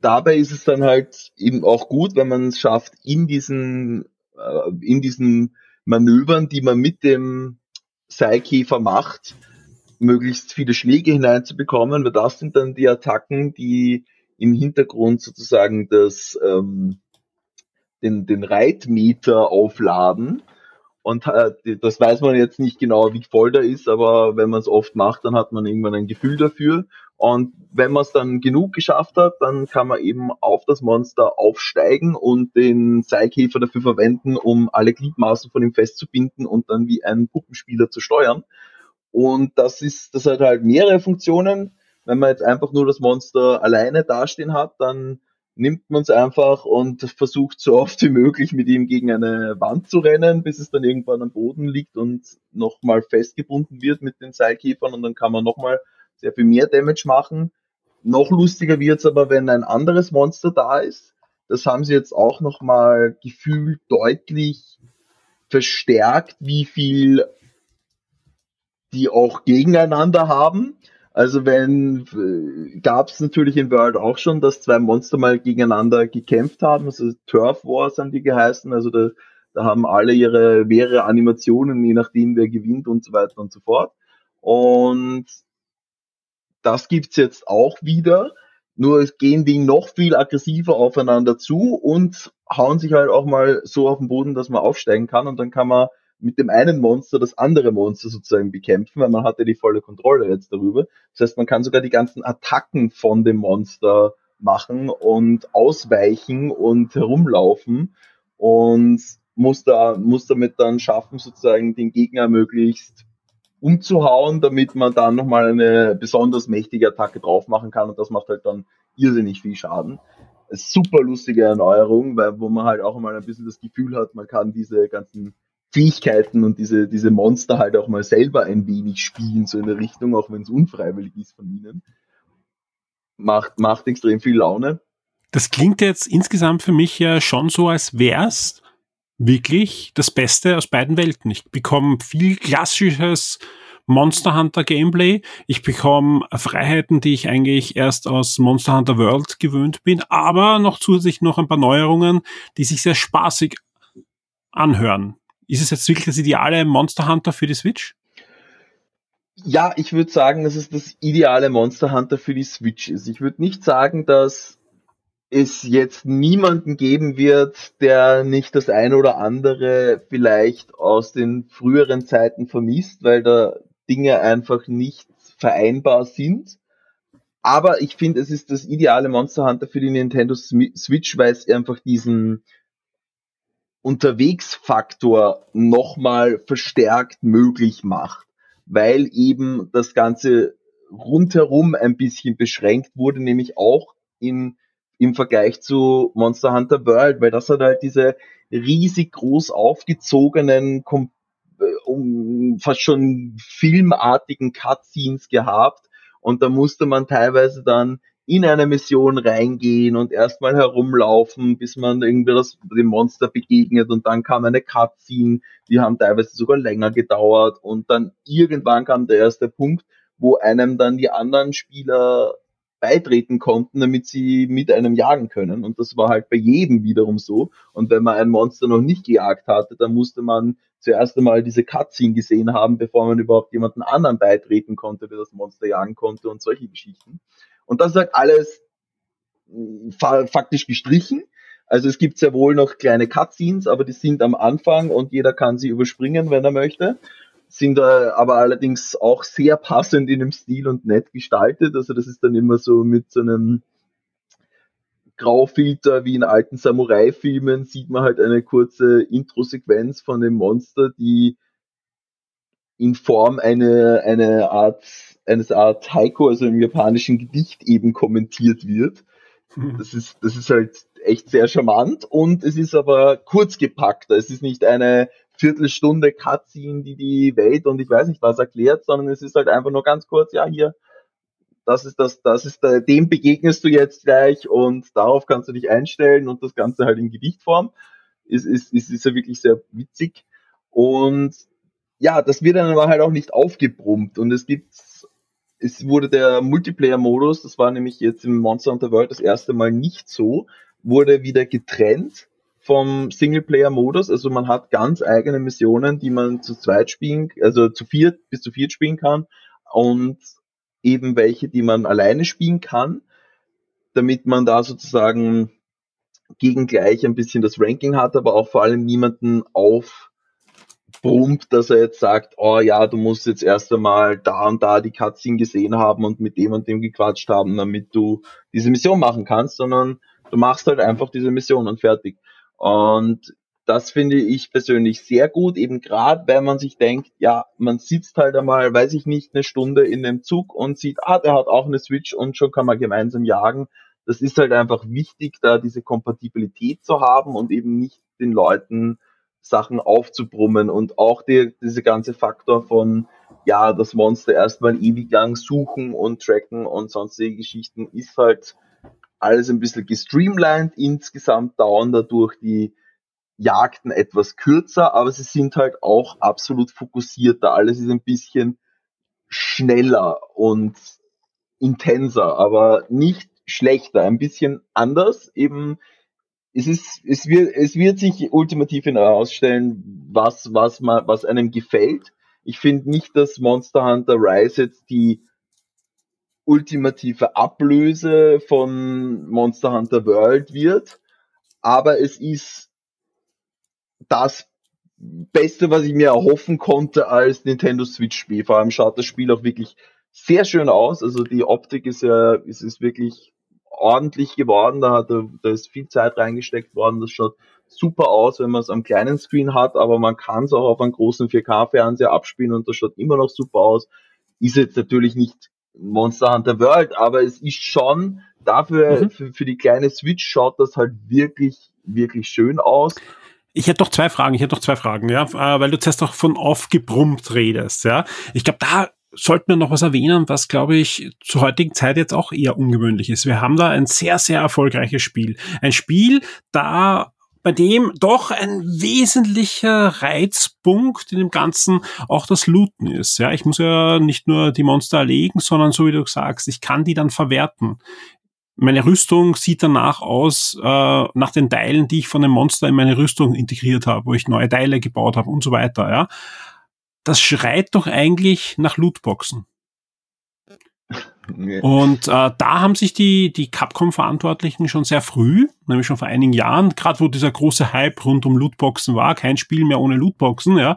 dabei ist es dann halt eben auch gut, wenn man es schafft, in diesen, äh, in diesen Manövern, die man mit dem Seilkäfer macht, möglichst viele Schläge hineinzubekommen, weil das sind dann die Attacken, die im Hintergrund sozusagen das, ähm, den, den Reitmeter aufladen. Und äh, das weiß man jetzt nicht genau, wie voll der ist, aber wenn man es oft macht, dann hat man irgendwann ein Gefühl dafür. Und wenn man es dann genug geschafft hat, dann kann man eben auf das Monster aufsteigen und den Seilkäfer dafür verwenden, um alle Gliedmaßen von ihm festzubinden und dann wie ein Puppenspieler zu steuern. Und das ist, das hat halt mehrere Funktionen. Wenn man jetzt einfach nur das Monster alleine dastehen hat, dann nimmt man es einfach und versucht so oft wie möglich mit ihm gegen eine Wand zu rennen, bis es dann irgendwann am Boden liegt und nochmal festgebunden wird mit den Seilkäfern und dann kann man nochmal sehr viel mehr Damage machen. Noch lustiger wird's aber, wenn ein anderes Monster da ist. Das haben sie jetzt auch nochmal gefühlt deutlich verstärkt, wie viel die auch gegeneinander haben. Also wenn äh, gab es natürlich in World auch schon, dass zwei Monster mal gegeneinander gekämpft haben. Also Turf Wars haben die geheißen. Also da, da haben alle ihre mehrere Animationen, je nachdem wer gewinnt und so weiter und so fort. Und das gibt's jetzt auch wieder. Nur es gehen die noch viel aggressiver aufeinander zu und hauen sich halt auch mal so auf den Boden, dass man aufsteigen kann und dann kann man mit dem einen Monster das andere Monster sozusagen bekämpfen, weil man hat ja die volle Kontrolle jetzt darüber. Das heißt, man kann sogar die ganzen Attacken von dem Monster machen und ausweichen und herumlaufen und muss da, muss damit dann schaffen, sozusagen den Gegner möglichst umzuhauen, damit man dann nochmal eine besonders mächtige Attacke drauf machen kann und das macht halt dann irrsinnig viel Schaden. Super lustige Erneuerung, weil, wo man halt auch mal ein bisschen das Gefühl hat, man kann diese ganzen Fähigkeiten und diese, diese Monster halt auch mal selber ein wenig spielen, so in der Richtung, auch wenn es unfreiwillig ist von ihnen. Macht, macht extrem viel Laune. Das klingt jetzt insgesamt für mich ja schon so, als wär's wirklich das Beste aus beiden Welten. Ich bekomme viel klassisches Monster Hunter Gameplay. Ich bekomme Freiheiten, die ich eigentlich erst aus Monster Hunter World gewöhnt bin, aber noch zusätzlich noch ein paar Neuerungen, die sich sehr spaßig anhören. Ist es jetzt wirklich das ideale Monster Hunter für die Switch? Ja, ich würde sagen, dass es das ideale Monster Hunter für die Switch ist. Ich würde nicht sagen, dass es jetzt niemanden geben wird, der nicht das eine oder andere vielleicht aus den früheren Zeiten vermisst, weil da Dinge einfach nicht vereinbar sind. Aber ich finde, es ist das ideale Monster Hunter für die Nintendo Switch, weil es einfach diesen, Unterwegsfaktor nochmal verstärkt möglich macht, weil eben das Ganze rundherum ein bisschen beschränkt wurde, nämlich auch in, im Vergleich zu Monster Hunter World, weil das hat halt diese riesig groß aufgezogenen, äh, fast schon filmartigen Cutscenes gehabt. Und da musste man teilweise dann in eine Mission reingehen und erstmal herumlaufen, bis man irgendwie das, dem Monster begegnet und dann kam eine Cutscene, die haben teilweise sogar länger gedauert und dann irgendwann kam der erste Punkt, wo einem dann die anderen Spieler beitreten konnten, damit sie mit einem jagen können. Und das war halt bei jedem wiederum so. Und wenn man ein Monster noch nicht gejagt hatte, dann musste man zuerst einmal diese Cutscene gesehen haben, bevor man überhaupt jemanden anderen beitreten konnte, der das Monster jagen konnte und solche Geschichten. Und das halt alles faktisch gestrichen. Also es gibt sehr wohl noch kleine Cutscenes, aber die sind am Anfang und jeder kann sie überspringen, wenn er möchte. Sind äh, aber allerdings auch sehr passend in dem Stil und nett gestaltet. Also das ist dann immer so mit so einem Graufilter wie in alten Samurai-Filmen sieht man halt eine kurze Intro-Sequenz von dem Monster, die in Form eine, eine Art eines Art Haiku, also im japanischen Gedicht eben kommentiert wird. Mhm. Das ist, das ist halt echt sehr charmant und es ist aber kurz gepackt. Es ist nicht eine Viertelstunde Cutscene, die die Welt und ich weiß nicht was erklärt, sondern es ist halt einfach nur ganz kurz, ja, hier, das ist das, das ist der, dem begegnest du jetzt gleich und darauf kannst du dich einstellen und das Ganze halt in Gedichtform. Ist, ist, ist, ist ja wirklich sehr witzig. Und ja, das wird dann aber halt auch nicht aufgebrummt und es gibt es wurde der Multiplayer-Modus, das war nämlich jetzt im Monster Hunter World das erste Mal nicht so, wurde wieder getrennt vom Singleplayer-Modus. Also man hat ganz eigene Missionen, die man zu zweit spielen, also zu viert bis zu viert spielen kann und eben welche, die man alleine spielen kann, damit man da sozusagen gegen gleich ein bisschen das Ranking hat, aber auch vor allem niemanden auf brummt, dass er jetzt sagt, oh ja, du musst jetzt erst einmal da und da die Cutscene gesehen haben und mit dem und dem gequatscht haben, damit du diese Mission machen kannst, sondern du machst halt einfach diese Mission und fertig. Und das finde ich persönlich sehr gut, eben gerade, wenn man sich denkt, ja, man sitzt halt einmal, weiß ich nicht, eine Stunde in dem Zug und sieht, ah, der hat auch eine Switch und schon kann man gemeinsam jagen. Das ist halt einfach wichtig, da diese Kompatibilität zu haben und eben nicht den Leuten Sachen aufzubrummen und auch die, diese ganze Faktor von, ja, das Monster erstmal ewig lang suchen und tracken und sonstige Geschichten ist halt alles ein bisschen gestreamlined. Insgesamt dauern dadurch die Jagden etwas kürzer, aber sie sind halt auch absolut fokussierter. Alles ist ein bisschen schneller und intenser, aber nicht schlechter, ein bisschen anders. Eben, es ist, es wird, es wird sich ultimativ herausstellen, was, was man, was einem gefällt. Ich finde nicht, dass Monster Hunter Rise jetzt die ultimative Ablöse von Monster Hunter World wird, aber es ist das Beste, was ich mir erhoffen konnte als Nintendo Switch-Spiel. Vor allem schaut das Spiel auch wirklich sehr schön aus. Also die Optik ist ja, ist, ist wirklich ordentlich geworden. Da, hat, da ist viel Zeit reingesteckt worden. Das schaut super aus, wenn man es am kleinen Screen hat, aber man kann es auch auf einem großen 4K-Fernseher abspielen und das schaut immer noch super aus. Ist jetzt natürlich nicht Monster Hunter World, aber es ist schon dafür, mhm. für, für die kleine Switch schaut das halt wirklich, wirklich schön aus. Ich hätte doch zwei Fragen, ich hätte doch zwei Fragen, ja, äh, weil du zuerst auch von aufgebrummt redest, ja. Ich glaube, da sollten wir noch was erwähnen, was, glaube ich, zur heutigen Zeit jetzt auch eher ungewöhnlich ist. Wir haben da ein sehr, sehr erfolgreiches Spiel. Ein Spiel, da bei dem doch ein wesentlicher Reizpunkt in dem Ganzen auch das Looten ist. Ja, ich muss ja nicht nur die Monster erlegen, sondern so wie du sagst, ich kann die dann verwerten. Meine Rüstung sieht danach aus, äh, nach den Teilen, die ich von dem Monster in meine Rüstung integriert habe, wo ich neue Teile gebaut habe und so weiter, ja. Das schreit doch eigentlich nach Lootboxen. Nee. Und äh, da haben sich die, die Capcom-Verantwortlichen schon sehr früh, nämlich schon vor einigen Jahren, gerade wo dieser große Hype rund um Lootboxen war, kein Spiel mehr ohne Lootboxen, ja,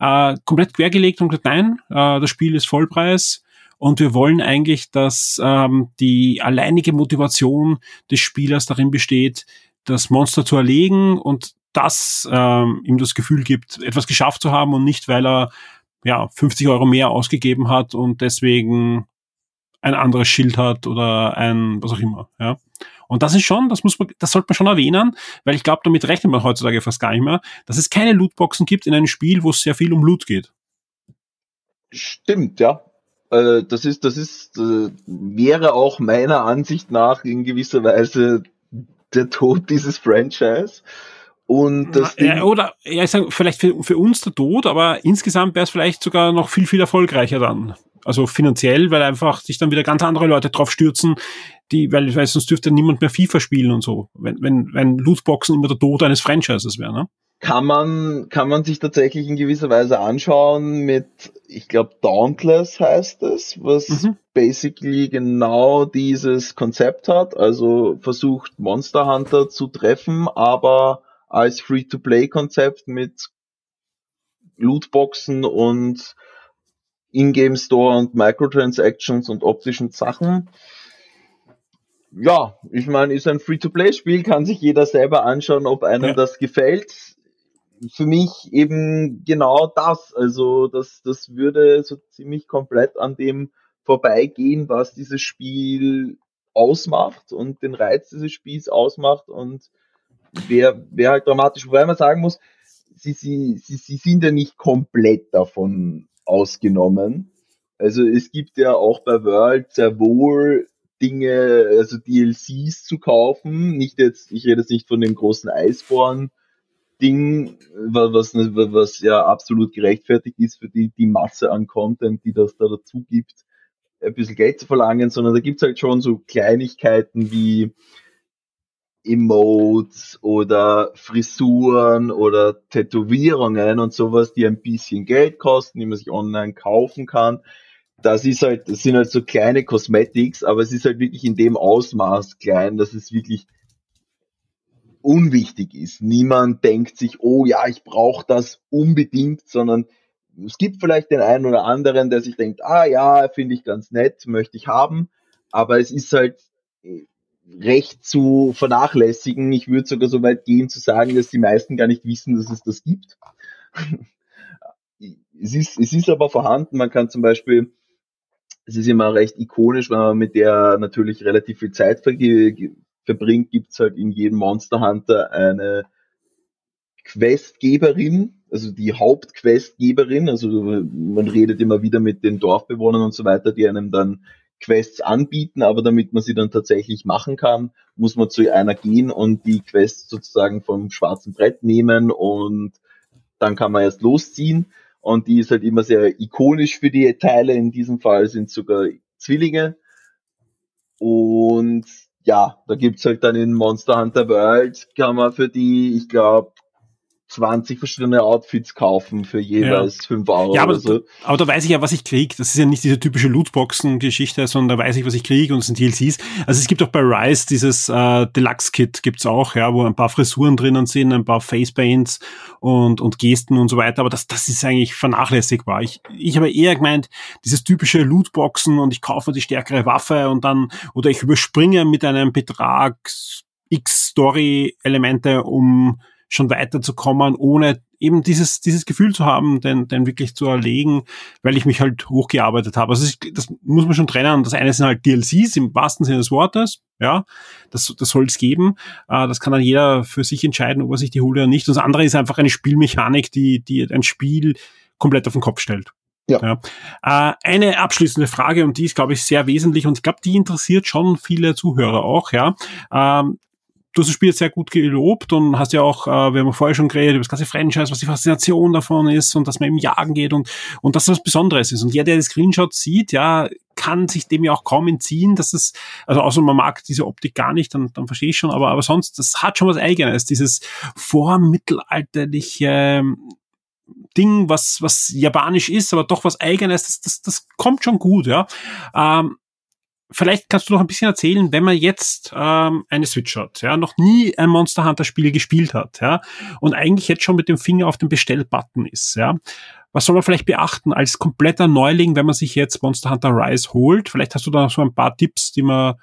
äh, komplett quergelegt und gesagt, nein, äh, das Spiel ist Vollpreis, und wir wollen eigentlich, dass ähm, die alleinige Motivation des Spielers darin besteht, das Monster zu erlegen und das ähm, ihm das Gefühl gibt, etwas geschafft zu haben und nicht, weil er ja 50 Euro mehr ausgegeben hat und deswegen ein anderes Schild hat oder ein was auch immer. Ja. Und das ist schon, das muss man, das sollte man schon erwähnen, weil ich glaube, damit rechnet man heutzutage fast gar nicht mehr, dass es keine Lootboxen gibt in einem Spiel, wo es sehr viel um Loot geht. Stimmt, ja. Äh, das ist, das ist, äh, wäre auch meiner Ansicht nach in gewisser Weise der Tod dieses Franchise. Und das ja, oder ja, ich sag, vielleicht für, für uns der Tod, aber insgesamt wäre es vielleicht sogar noch viel, viel erfolgreicher dann. Also finanziell, weil einfach sich dann wieder ganz andere Leute drauf stürzen, die, weil, weil sonst dürfte niemand mehr FIFA spielen und so, wenn, wenn, wenn Lootboxen immer der Tod eines Franchises wäre, ne? kann man, kann man sich tatsächlich in gewisser Weise anschauen mit, ich glaube, Dauntless heißt es, was mhm. basically genau dieses Konzept hat, also versucht Monster Hunter zu treffen, aber als Free-to-Play-Konzept mit Lootboxen und Ingame Store und Microtransactions und optischen Sachen. Ja, ich meine, ist ein Free-to-Play-Spiel, kann sich jeder selber anschauen, ob einem ja. das gefällt für mich eben genau das. Also das, das würde so ziemlich komplett an dem vorbeigehen, was dieses Spiel ausmacht und den Reiz dieses Spiels ausmacht und wäre wär halt dramatisch, wobei man sagen muss, sie, sie, sie, sie sind ja nicht komplett davon ausgenommen. Also es gibt ja auch bei World sehr wohl Dinge, also DLCs zu kaufen. Nicht jetzt, ich rede jetzt nicht von dem großen Eisborn Ding, was, was ja absolut gerechtfertigt ist für die, die Masse an Content, die das da dazu gibt, ein bisschen Geld zu verlangen, sondern da gibt's halt schon so Kleinigkeiten wie Emotes oder Frisuren oder Tätowierungen und sowas, die ein bisschen Geld kosten, die man sich online kaufen kann. Das ist halt, das sind halt so kleine Cosmetics, aber es ist halt wirklich in dem Ausmaß klein, dass es wirklich unwichtig ist. Niemand denkt sich, oh ja, ich brauche das unbedingt, sondern es gibt vielleicht den einen oder anderen, der sich denkt, ah ja, finde ich ganz nett, möchte ich haben, aber es ist halt recht zu vernachlässigen. Ich würde sogar so weit gehen zu sagen, dass die meisten gar nicht wissen, dass es das gibt. es, ist, es ist aber vorhanden. Man kann zum Beispiel, es ist immer recht ikonisch, wenn man mit der natürlich relativ viel Zeit verbringt, gibt es halt in jedem Monster Hunter eine Questgeberin, also die Hauptquestgeberin, also man redet immer wieder mit den Dorfbewohnern und so weiter, die einem dann Quests anbieten, aber damit man sie dann tatsächlich machen kann, muss man zu einer gehen und die Quest sozusagen vom schwarzen Brett nehmen und dann kann man erst losziehen. Und die ist halt immer sehr ikonisch für die Teile. In diesem Fall sind sogar Zwillinge. Und ja, da gibt's halt dann in Monster Hunter World, kann man für die, ich glaube, 20 verschiedene Outfits kaufen für jeweils ja. 5 Euro ja, aber, oder so. Aber da weiß ich ja, was ich kriege. Das ist ja nicht diese typische Lootboxen-Geschichte, sondern da weiß ich, was ich kriege und es sind DLCs. Also es gibt auch bei Rise dieses äh, Deluxe-Kit gibt's auch, ja, wo ein paar Frisuren drinnen sind, ein paar Facepaints und, und Gesten und so weiter. Aber das, das ist eigentlich vernachlässigbar. Ich, ich habe eher gemeint, dieses typische Lootboxen und ich kaufe die stärkere Waffe und dann, oder ich überspringe mit einem Betrag X Story-Elemente, um schon weiterzukommen, ohne eben dieses, dieses Gefühl zu haben, den, den wirklich zu erlegen, weil ich mich halt hochgearbeitet habe. Also das muss man schon trennen. Das eine sind halt DLCs im wahrsten Sinne des Wortes. Ja, das, das soll es geben. Äh, das kann dann jeder für sich entscheiden, ob er sich die holt oder nicht. Und das andere ist einfach eine Spielmechanik, die, die ein Spiel komplett auf den Kopf stellt. Ja. ja. Äh, eine abschließende Frage und die ist, glaube ich, sehr wesentlich und ich glaube, die interessiert schon viele Zuhörer auch. Ja, ähm, du hast das Spiel sehr gut gelobt und hast ja auch, äh, wir haben vorher schon geredet über das ganze Franchise, was die Faszination davon ist und dass man im Jagen geht und, und dass das was Besonderes ist. Und jeder, der die Screenshots sieht, ja, kann sich dem ja auch kaum entziehen, dass es, also außer man mag diese Optik gar nicht, dann, dann verstehe ich schon, aber, aber sonst, das hat schon was Eigenes, dieses vormittelalterliche, Ding, was, was japanisch ist, aber doch was eigenes, das, das, das kommt schon gut, ja. Ähm, vielleicht kannst du noch ein bisschen erzählen, wenn man jetzt ähm, eine Switch hat, ja, noch nie ein Monster Hunter Spiel gespielt hat, ja, und eigentlich jetzt schon mit dem Finger auf dem Bestellbutton ist, ja. Was soll man vielleicht beachten als kompletter Neuling, wenn man sich jetzt Monster Hunter Rise holt? Vielleicht hast du da noch so ein paar Tipps, die man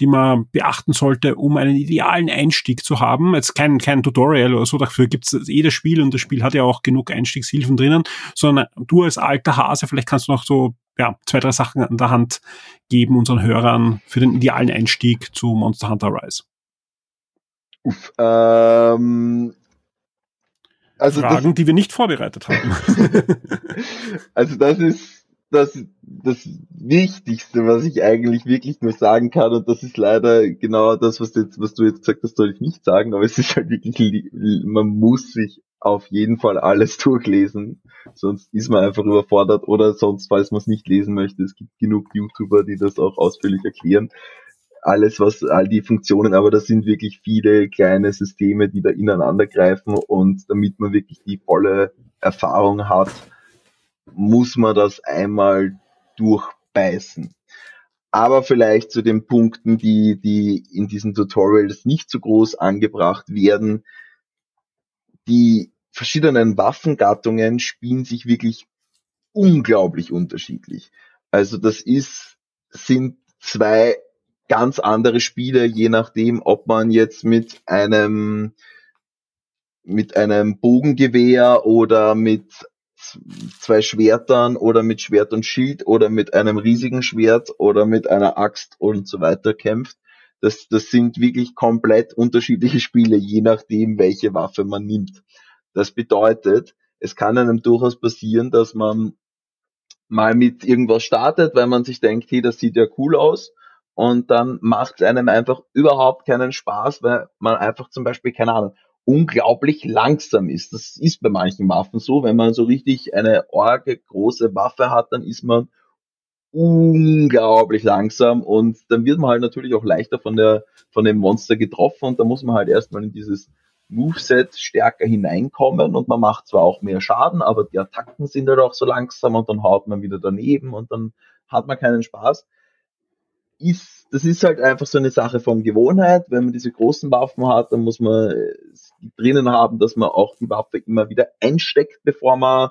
die man beachten sollte, um einen idealen Einstieg zu haben. Jetzt kein, kein Tutorial oder so, dafür gibt es jedes Spiel und das Spiel hat ja auch genug Einstiegshilfen drinnen, sondern du als alter Hase, vielleicht kannst du noch so ja, zwei, drei Sachen an der Hand geben unseren Hörern für den idealen Einstieg zu Monster Hunter Rise? Uff, ähm, also Fragen, die wir nicht vorbereitet haben. also das ist das, das Wichtigste, was ich eigentlich wirklich nur sagen kann, und das ist leider genau das, was du jetzt, was du jetzt gesagt hast, soll ich nicht sagen, aber es ist halt wirklich, man muss sich auf jeden Fall alles durchlesen, sonst ist man einfach überfordert oder sonst, falls man es nicht lesen möchte, es gibt genug YouTuber, die das auch ausführlich erklären. Alles, was, all die Funktionen, aber das sind wirklich viele kleine Systeme, die da ineinander greifen und damit man wirklich die volle Erfahrung hat, muss man das einmal durchbeißen. Aber vielleicht zu den Punkten, die, die in diesen Tutorials nicht so groß angebracht werden, die verschiedenen Waffengattungen spielen sich wirklich unglaublich unterschiedlich. Also das ist, sind zwei ganz andere Spiele, je nachdem, ob man jetzt mit einem, mit einem Bogengewehr oder mit zwei Schwertern oder mit Schwert und Schild oder mit einem riesigen Schwert oder mit einer Axt und so weiter kämpft. Das, das sind wirklich komplett unterschiedliche Spiele, je nachdem, welche Waffe man nimmt. Das bedeutet, es kann einem durchaus passieren, dass man mal mit irgendwas startet, weil man sich denkt, hey, das sieht ja cool aus. Und dann macht es einem einfach überhaupt keinen Spaß, weil man einfach zum Beispiel, keine Ahnung, unglaublich langsam ist. Das ist bei manchen Waffen so. Wenn man so richtig eine orge große Waffe hat, dann ist man unglaublich langsam und dann wird man halt natürlich auch leichter von der von dem Monster getroffen und da muss man halt erstmal in dieses Moveset stärker hineinkommen und man macht zwar auch mehr Schaden, aber die Attacken sind halt auch so langsam und dann haut man wieder daneben und dann hat man keinen Spaß. ist, das ist halt einfach so eine Sache von Gewohnheit. Wenn man diese großen Waffen hat, dann muss man drinnen haben, dass man auch die Waffe immer wieder einsteckt, bevor man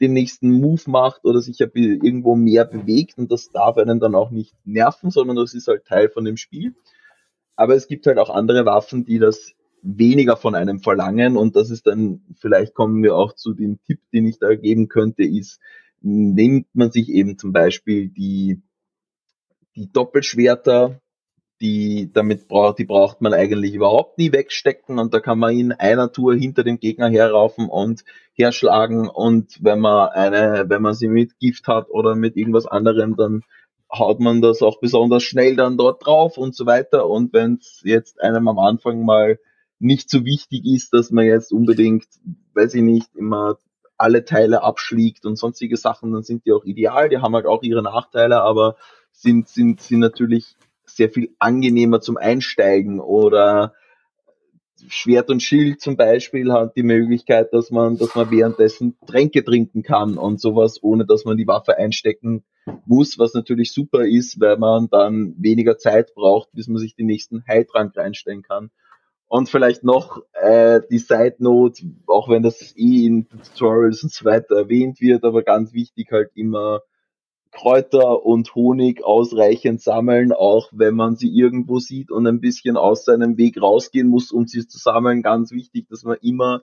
den nächsten Move macht oder sich irgendwo mehr bewegt und das darf einen dann auch nicht nerven, sondern das ist halt Teil von dem Spiel. Aber es gibt halt auch andere Waffen, die das weniger von einem verlangen und das ist dann, vielleicht kommen wir auch zu dem Tipp, den ich da geben könnte, ist, nimmt man sich eben zum Beispiel die, die Doppelschwerter, die damit braucht, die braucht man eigentlich überhaupt nie wegstecken und da kann man in einer Tour hinter dem Gegner herraufen und herschlagen und wenn man eine, wenn man sie mit Gift hat oder mit irgendwas anderem, dann haut man das auch besonders schnell dann dort drauf und so weiter. Und wenn es jetzt einem am Anfang mal nicht so wichtig ist, dass man jetzt unbedingt, weiß ich nicht, immer alle Teile abschlägt und sonstige Sachen, dann sind die auch ideal, die haben halt auch ihre Nachteile, aber sind, sind, sind natürlich sehr viel angenehmer zum Einsteigen oder Schwert und Schild zum Beispiel hat die Möglichkeit, dass man, dass man währenddessen Tränke trinken kann und sowas, ohne dass man die Waffe einstecken muss, was natürlich super ist, weil man dann weniger Zeit braucht, bis man sich den nächsten Heiltrank reinstellen kann. Und vielleicht noch äh, die Side Note, auch wenn das eh in Tutorials und so weiter erwähnt wird, aber ganz wichtig halt immer Kräuter und Honig ausreichend sammeln, auch wenn man sie irgendwo sieht und ein bisschen aus seinem Weg rausgehen muss, um sie zu sammeln. Ganz wichtig, dass man immer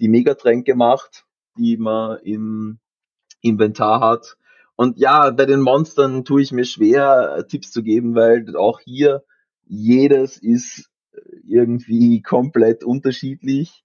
die Megatränke macht, die man im Inventar hat. Und ja, bei den Monstern tue ich mir schwer, Tipps zu geben, weil auch hier jedes ist irgendwie komplett unterschiedlich.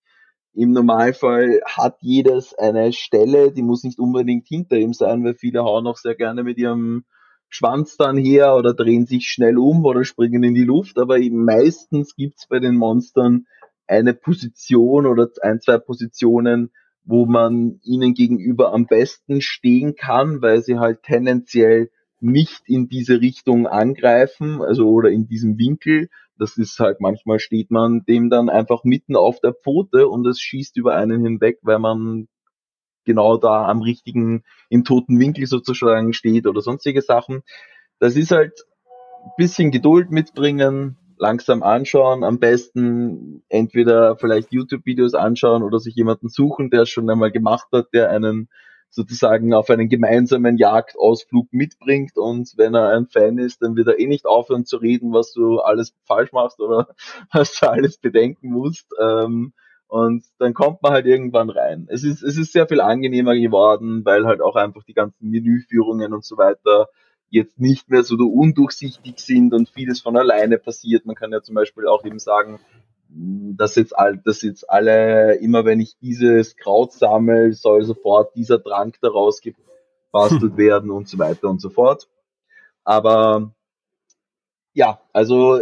Im Normalfall hat jedes eine Stelle, die muss nicht unbedingt hinter ihm sein, weil viele hauen auch sehr gerne mit ihrem Schwanz dann her oder drehen sich schnell um oder springen in die Luft. Aber meistens gibt's bei den Monstern eine Position oder ein, zwei Positionen, wo man ihnen gegenüber am besten stehen kann, weil sie halt tendenziell nicht in diese Richtung angreifen, also oder in diesem Winkel, das ist halt, manchmal steht man dem dann einfach mitten auf der Pfote und es schießt über einen hinweg, weil man genau da am richtigen, im toten Winkel sozusagen steht oder sonstige Sachen. Das ist halt bisschen Geduld mitbringen, langsam anschauen, am besten entweder vielleicht YouTube-Videos anschauen oder sich jemanden suchen, der es schon einmal gemacht hat, der einen sozusagen auf einen gemeinsamen Jagdausflug mitbringt und wenn er ein Fan ist, dann wird er eh nicht aufhören zu reden, was du alles falsch machst oder was du alles bedenken musst. Ähm, und dann kommt man halt irgendwann rein. Es ist, es ist sehr viel angenehmer geworden, weil halt auch einfach die ganzen Menüführungen und so weiter jetzt nicht mehr so undurchsichtig sind und vieles von alleine passiert. Man kann ja zum Beispiel auch eben sagen, dass jetzt, all, dass jetzt alle, immer wenn ich dieses Kraut sammle, soll sofort dieser Trank daraus gebastelt werden und so weiter und so fort. Aber ja, also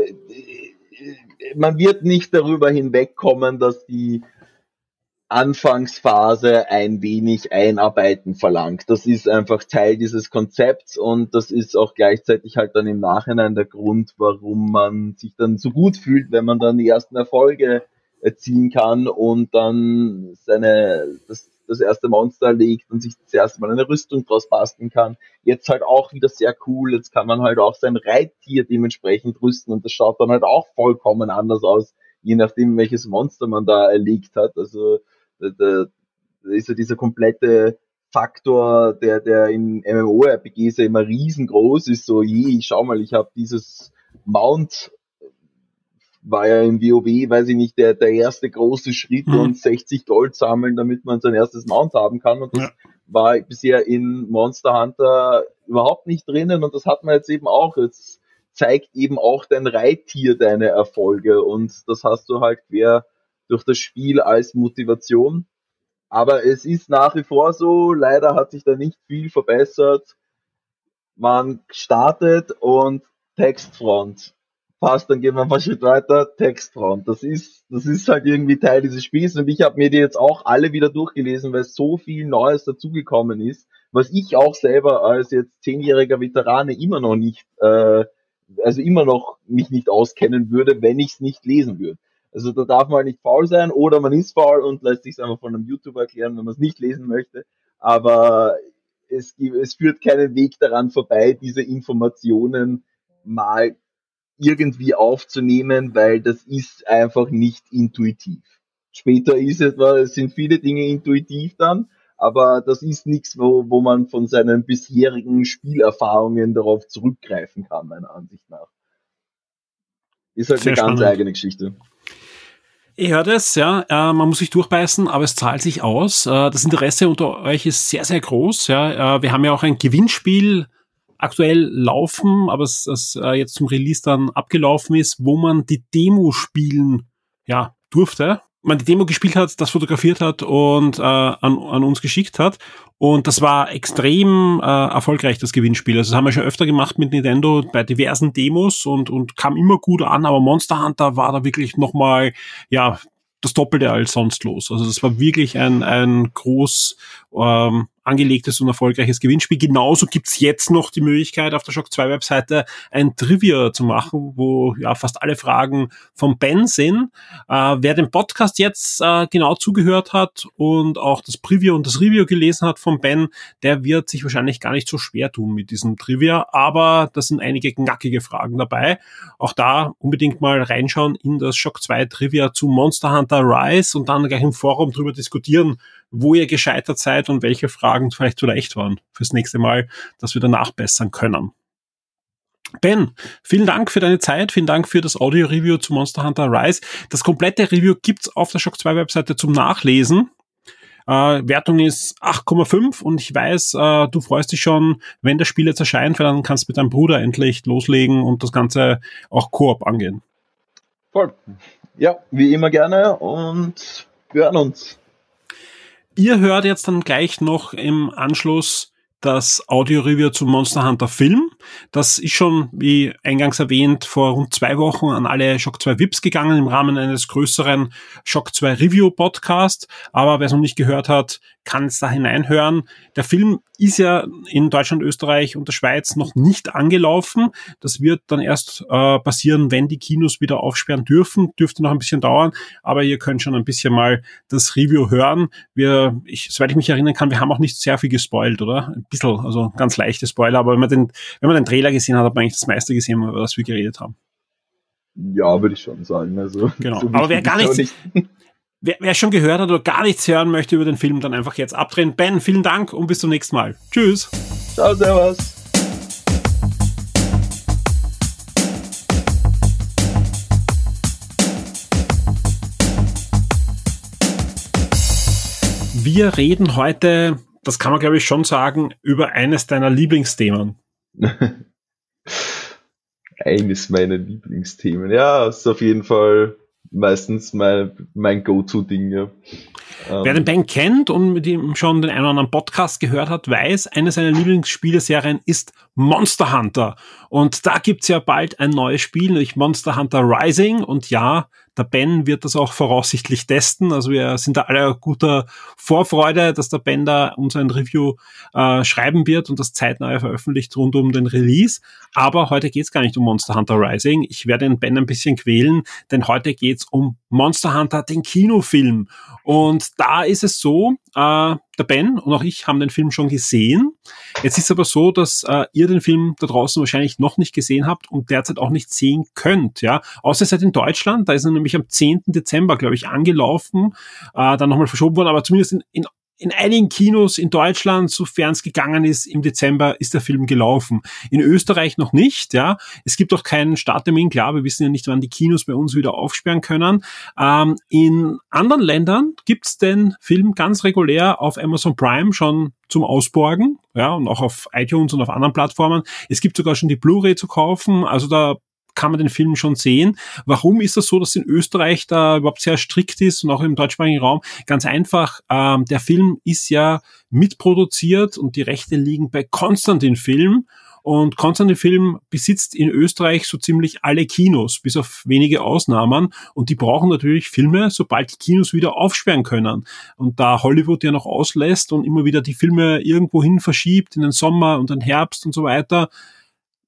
man wird nicht darüber hinwegkommen, dass die Anfangsphase ein wenig Einarbeiten verlangt. Das ist einfach Teil dieses Konzepts und das ist auch gleichzeitig halt dann im Nachhinein der Grund, warum man sich dann so gut fühlt, wenn man dann die ersten Erfolge erzielen kann und dann seine, das, das erste Monster legt und sich das erste Mal eine Rüstung draus basteln kann. Jetzt halt auch wieder sehr cool. Jetzt kann man halt auch sein Reittier dementsprechend rüsten und das schaut dann halt auch vollkommen anders aus, je nachdem welches Monster man da erlegt hat. Also da, da ist ja dieser komplette Faktor, der, der in MMORPGs ja immer riesengroß ist, so, je, schau mal, ich habe dieses Mount, war ja im WoW, weiß ich nicht, der, der erste große Schritt mhm. und 60 Gold sammeln, damit man sein erstes Mount haben kann und das ja. war bisher in Monster Hunter überhaupt nicht drinnen und das hat man jetzt eben auch, jetzt zeigt eben auch dein Reittier deine Erfolge und das hast du halt quer durch das Spiel als Motivation. Aber es ist nach wie vor so, leider hat sich da nicht viel verbessert. Man startet und Textfront. Passt, dann gehen wir paar Schritt weiter, Textfront. Das ist, das ist halt irgendwie Teil dieses Spiels und ich habe mir die jetzt auch alle wieder durchgelesen, weil so viel Neues dazugekommen ist, was ich auch selber als jetzt zehnjähriger Veterane immer noch nicht, äh, also immer noch mich nicht auskennen würde, wenn ich es nicht lesen würde. Also da darf man nicht faul sein oder man ist faul und lässt sich einfach von einem YouTuber erklären, wenn man es nicht lesen möchte. Aber es, es führt keinen Weg daran vorbei, diese Informationen mal irgendwie aufzunehmen, weil das ist einfach nicht intuitiv. Später ist es, es sind viele Dinge intuitiv dann, aber das ist nichts, wo, wo man von seinen bisherigen Spielerfahrungen darauf zurückgreifen kann, meiner Ansicht nach. Ist halt Sehr eine ganz spannend. eigene Geschichte. Ich höre das, ja. Äh, man muss sich durchbeißen, aber es zahlt sich aus. Äh, das Interesse unter euch ist sehr, sehr groß. Ja. Äh, wir haben ja auch ein Gewinnspiel aktuell laufen, aber es, es äh, jetzt zum Release dann abgelaufen ist, wo man die Demo spielen ja, durfte man die Demo gespielt hat, das fotografiert hat und äh, an, an uns geschickt hat. Und das war extrem äh, erfolgreich, das Gewinnspiel. Also das haben wir schon öfter gemacht mit Nintendo bei diversen Demos und, und kam immer gut an, aber Monster Hunter war da wirklich nochmal, ja, das Doppelte als sonst los. Also das war wirklich ein, ein groß ähm, angelegtes und erfolgreiches Gewinnspiel. Genauso gibt's jetzt noch die Möglichkeit, auf der Shock 2 Webseite ein Trivia zu machen, wo ja fast alle Fragen vom Ben sind. Äh, wer den Podcast jetzt äh, genau zugehört hat und auch das Preview und das Review gelesen hat vom Ben, der wird sich wahrscheinlich gar nicht so schwer tun mit diesem Trivia, aber da sind einige knackige Fragen dabei. Auch da unbedingt mal reinschauen in das Shock 2 Trivia zu Monster Hunter Rise und dann gleich im Forum drüber diskutieren, wo ihr gescheitert seid und welche Fragen vielleicht zu leicht waren fürs nächste Mal, dass wir danach bessern können. Ben, vielen Dank für deine Zeit, vielen Dank für das Audio-Review zu Monster Hunter Rise. Das komplette Review gibt's auf der Shock 2 Webseite zum Nachlesen. Äh, Wertung ist 8,5 und ich weiß, äh, du freust dich schon, wenn das Spiel jetzt erscheint, weil dann kannst du mit deinem Bruder endlich loslegen und das Ganze auch Koop angehen. Voll. Ja, wie immer gerne und wir hören uns. Ihr hört jetzt dann gleich noch im Anschluss das Audio-Review zum Monster Hunter Film. Das ist schon, wie eingangs erwähnt, vor rund zwei Wochen an alle Shock 2 VIPs gegangen im Rahmen eines größeren Shock 2 Review Podcast. Aber wer es noch nicht gehört hat, kann es da hineinhören. Der Film ist ja in Deutschland, Österreich und der Schweiz noch nicht angelaufen. Das wird dann erst äh, passieren, wenn die Kinos wieder aufsperren dürfen. Dürfte noch ein bisschen dauern, aber ihr könnt schon ein bisschen mal das Review hören. Wir, ich, soweit ich mich erinnern kann, wir haben auch nicht sehr viel gespoilt, oder? Bisschen, also ganz leichte Spoiler, aber wenn man den, wenn man den Trailer gesehen hat, hat man eigentlich das meiste gesehen, über was wir geredet haben. Ja, würde ich schon sagen. Also, genau. So aber wer gar nichts, nicht. wer, wer schon gehört hat oder gar nichts hören möchte über den Film, dann einfach jetzt abdrehen. Ben, vielen Dank und bis zum nächsten Mal. Tschüss. Ciao, servus. Wir reden heute, das kann man glaube ich schon sagen, über eines deiner Lieblingsthemen. eines meiner Lieblingsthemen. Ja, ist auf jeden Fall meistens mein, mein Go-To-Ding, ja. Wer den Ben kennt und mit ihm schon den einen oder anderen Podcast gehört hat, weiß, eine seiner Lieblingsspieleserien ist Monster Hunter. Und da gibt's ja bald ein neues Spiel, nämlich Monster Hunter Rising. Und ja, der Ben wird das auch voraussichtlich testen. Also wir sind da alle guter Vorfreude, dass der Ben da uns ein Review äh, schreiben wird und das zeitnah veröffentlicht rund um den Release. Aber heute geht's gar nicht um Monster Hunter Rising. Ich werde den Ben ein bisschen quälen, denn heute geht's um Monster Hunter, den Kinofilm. Und da ist es so, äh, der Ben und auch ich haben den Film schon gesehen. Jetzt ist aber so, dass äh, ihr den Film da draußen wahrscheinlich noch nicht gesehen habt und derzeit auch nicht sehen könnt. Ja, außer seid in Deutschland, da ist er nämlich am 10. Dezember, glaube ich, angelaufen, äh, dann nochmal verschoben worden, aber zumindest in, in in einigen Kinos in Deutschland, sofern es gegangen ist, im Dezember ist der Film gelaufen. In Österreich noch nicht, ja. Es gibt auch keinen Starttermin, klar, wir wissen ja nicht, wann die Kinos bei uns wieder aufsperren können. Ähm, in anderen Ländern gibt's den Film ganz regulär auf Amazon Prime schon zum Ausborgen, ja, und auch auf iTunes und auf anderen Plattformen. Es gibt sogar schon die Blu-ray zu kaufen, also da kann man den Film schon sehen. Warum ist das so, dass in Österreich da überhaupt sehr strikt ist und auch im deutschsprachigen Raum? Ganz einfach, ähm, der Film ist ja mitproduziert und die Rechte liegen bei Konstantin Film. Und Konstantin Film besitzt in Österreich so ziemlich alle Kinos, bis auf wenige Ausnahmen. Und die brauchen natürlich Filme, sobald die Kinos wieder aufsperren können. Und da Hollywood ja noch auslässt und immer wieder die Filme irgendwohin verschiebt in den Sommer und den Herbst und so weiter,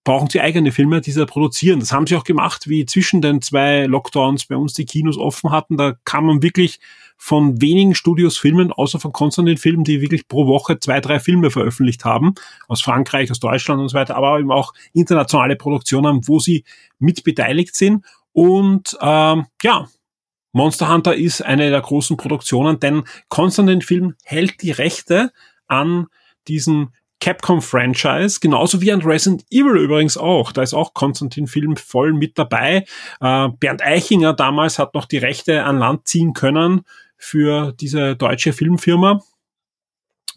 brauchen sie eigene Filme, die sie produzieren. Das haben sie auch gemacht, wie zwischen den zwei Lockdowns bei uns die Kinos offen hatten. Da kann man wirklich von wenigen Studios filmen, außer von Konstantin Filmen, die wirklich pro Woche zwei, drei Filme veröffentlicht haben. Aus Frankreich, aus Deutschland und so weiter, aber eben auch internationale Produktionen, wo sie mit beteiligt sind. Und ähm, ja, Monster Hunter ist eine der großen Produktionen, denn Konstantin Film hält die Rechte an diesen Capcom-Franchise, genauso wie an Resident Evil übrigens auch. Da ist auch Konstantin Film voll mit dabei. Äh, Bernd Eichinger damals hat noch die Rechte an Land ziehen können für diese deutsche Filmfirma.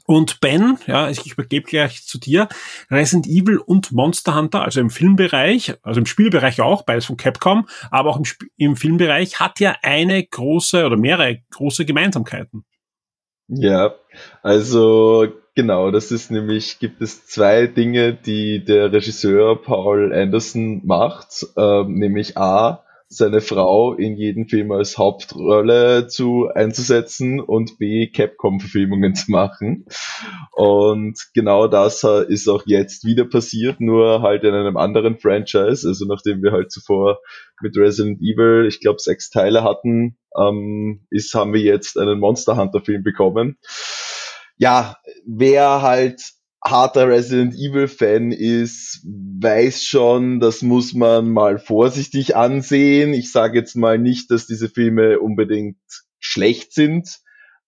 Und Ben, ja, ich übergebe gleich zu dir, Resident Evil und Monster Hunter, also im Filmbereich, also im Spielbereich auch, beides von Capcom, aber auch im, Sp im Filmbereich, hat ja eine große oder mehrere große Gemeinsamkeiten. Ja, also genau, das ist nämlich, gibt es zwei Dinge, die der Regisseur Paul Anderson macht, ähm, nämlich A, seine Frau in jedem Film als Hauptrolle zu einzusetzen und B, Capcom-Verfilmungen zu machen. Und genau das ist auch jetzt wieder passiert, nur halt in einem anderen Franchise. Also nachdem wir halt zuvor mit Resident Evil, ich glaube, sechs Teile hatten, ähm, ist, haben wir jetzt einen Monster Hunter-Film bekommen. Ja, wer halt harter Resident Evil Fan ist, weiß schon, das muss man mal vorsichtig ansehen. Ich sage jetzt mal nicht, dass diese Filme unbedingt schlecht sind,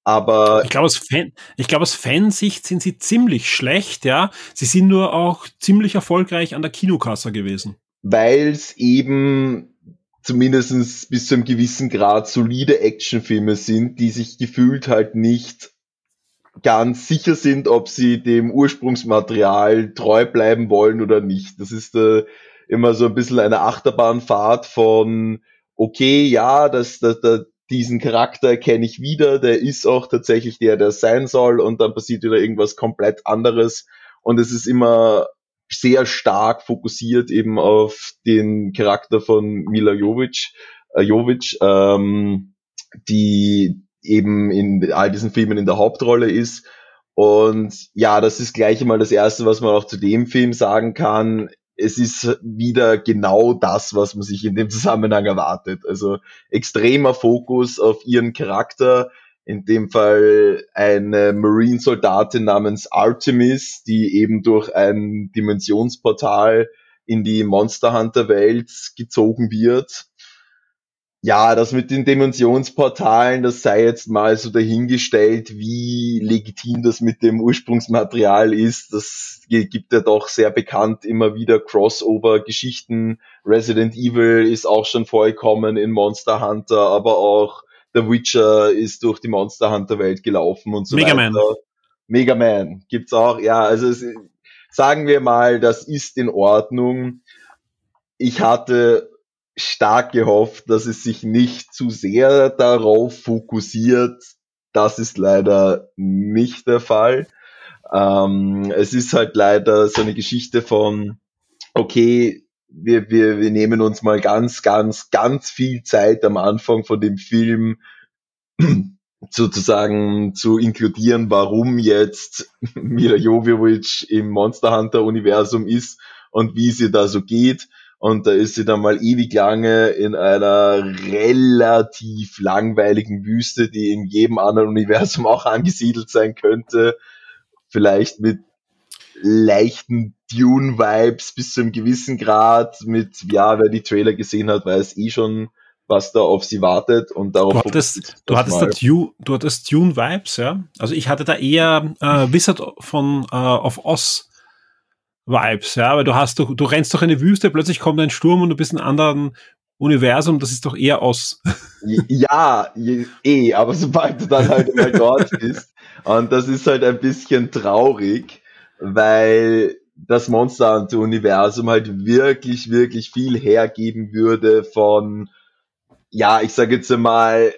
aber ich glaube aus Fan, ich glaube aus Fansicht sind sie ziemlich schlecht, ja. Sie sind nur auch ziemlich erfolgreich an der Kinokasse gewesen, weil es eben zumindestens bis zu einem gewissen Grad solide Actionfilme sind, die sich gefühlt halt nicht ganz sicher sind, ob sie dem Ursprungsmaterial treu bleiben wollen oder nicht. Das ist äh, immer so ein bisschen eine Achterbahnfahrt von, okay, ja, das, das, das, diesen Charakter kenne ich wieder, der ist auch tatsächlich der, der sein soll und dann passiert wieder irgendwas komplett anderes und es ist immer sehr stark fokussiert eben auf den Charakter von Mila Jovic, äh, Jovic ähm, die eben in all diesen Filmen in der Hauptrolle ist. Und ja, das ist gleich einmal das Erste, was man auch zu dem Film sagen kann. Es ist wieder genau das, was man sich in dem Zusammenhang erwartet. Also extremer Fokus auf ihren Charakter. In dem Fall eine Marine-Soldatin namens Artemis, die eben durch ein Dimensionsportal in die Monster Hunter Welt gezogen wird ja, das mit den Dimensionsportalen, das sei jetzt mal so dahingestellt, wie legitim das mit dem Ursprungsmaterial ist. Das gibt ja doch sehr bekannt immer wieder Crossover-Geschichten. Resident Evil ist auch schon vorgekommen in Monster Hunter, aber auch The Witcher ist durch die Monster Hunter Welt gelaufen und so Mega weiter. Man. Mega Man gibt's auch, ja, also es, sagen wir mal, das ist in Ordnung. Ich hatte stark gehofft, dass es sich nicht zu sehr darauf fokussiert. Das ist leider nicht der Fall. Ähm, es ist halt leider so eine Geschichte von, okay, wir, wir, wir nehmen uns mal ganz, ganz, ganz viel Zeit am Anfang von dem Film sozusagen zu inkludieren, warum jetzt Mila Jovovich im Monster Hunter Universum ist und wie sie da so geht und da ist sie dann mal ewig lange in einer relativ langweiligen Wüste, die in jedem anderen Universum auch angesiedelt sein könnte. Vielleicht mit leichten Dune-Vibes bis zu einem gewissen Grad. Mit, ja, wer die Trailer gesehen hat, weiß eh schon, was da auf sie wartet und darauf. Du hattest, du hattest, da Dune, du hattest Dune-Vibes, ja. Also ich hatte da eher äh, Wizard von äh, of Oz Vibes, ja, weil du hast, du, du rennst doch in eine Wüste, plötzlich kommt ein Sturm und du bist in einem anderen Universum, das ist doch eher aus. Ja, eh, aber sobald du dann halt mal dort bist, und das ist halt ein bisschen traurig, weil das Monster Hunter Universum halt wirklich, wirklich viel hergeben würde von, ja, ich sage jetzt einmal,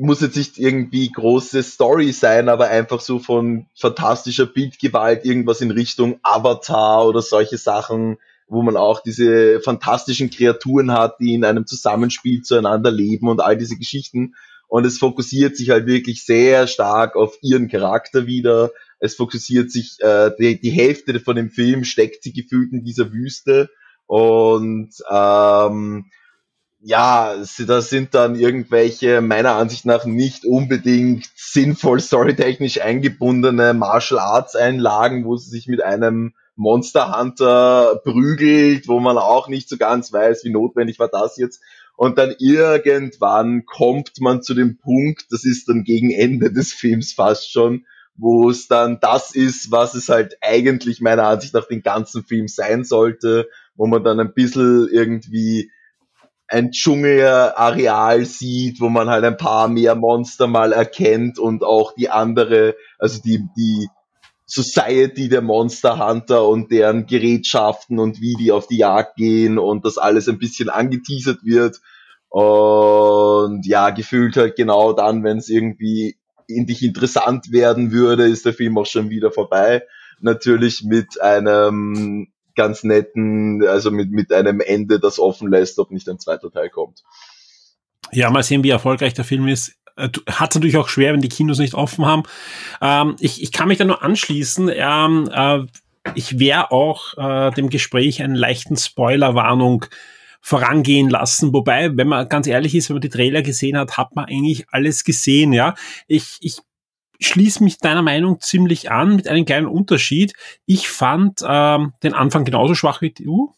muss jetzt nicht irgendwie große Story sein, aber einfach so von fantastischer Bildgewalt, irgendwas in Richtung Avatar oder solche Sachen, wo man auch diese fantastischen Kreaturen hat, die in einem Zusammenspiel zueinander leben und all diese Geschichten. Und es fokussiert sich halt wirklich sehr stark auf ihren Charakter wieder, es fokussiert sich, äh, die, die Hälfte von dem Film steckt sie gefühlt in dieser Wüste und ähm, ja, das sind dann irgendwelche meiner Ansicht nach nicht unbedingt sinnvoll storytechnisch eingebundene Martial Arts Einlagen, wo sie sich mit einem Monster Hunter prügelt, wo man auch nicht so ganz weiß, wie notwendig war das jetzt. Und dann irgendwann kommt man zu dem Punkt, das ist dann gegen Ende des Films fast schon, wo es dann das ist, was es halt eigentlich meiner Ansicht nach den ganzen Film sein sollte, wo man dann ein bisschen irgendwie ein Dschungelareal sieht, wo man halt ein paar mehr Monster mal erkennt und auch die andere, also die, die Society der Monster Hunter und deren Gerätschaften und wie die auf die Jagd gehen und das alles ein bisschen angeteasert wird. Und ja, gefühlt halt genau dann, wenn es irgendwie endlich interessant werden würde, ist der Film auch schon wieder vorbei. Natürlich mit einem ganz netten, also mit, mit einem Ende, das offen lässt, ob nicht ein zweiter Teil kommt. Ja, mal sehen, wie erfolgreich der Film ist. Äh, Hat natürlich auch schwer, wenn die Kinos nicht offen haben. Ähm, ich, ich kann mich da nur anschließen. Ähm, äh, ich wäre auch äh, dem Gespräch einen leichten Spoilerwarnung vorangehen lassen. Wobei, wenn man ganz ehrlich ist, wenn man die Trailer gesehen hat, hat man eigentlich alles gesehen. Ja, ich, ich schließe mich deiner Meinung ziemlich an mit einem kleinen Unterschied. Ich fand ähm, den Anfang genauso schwach wie du.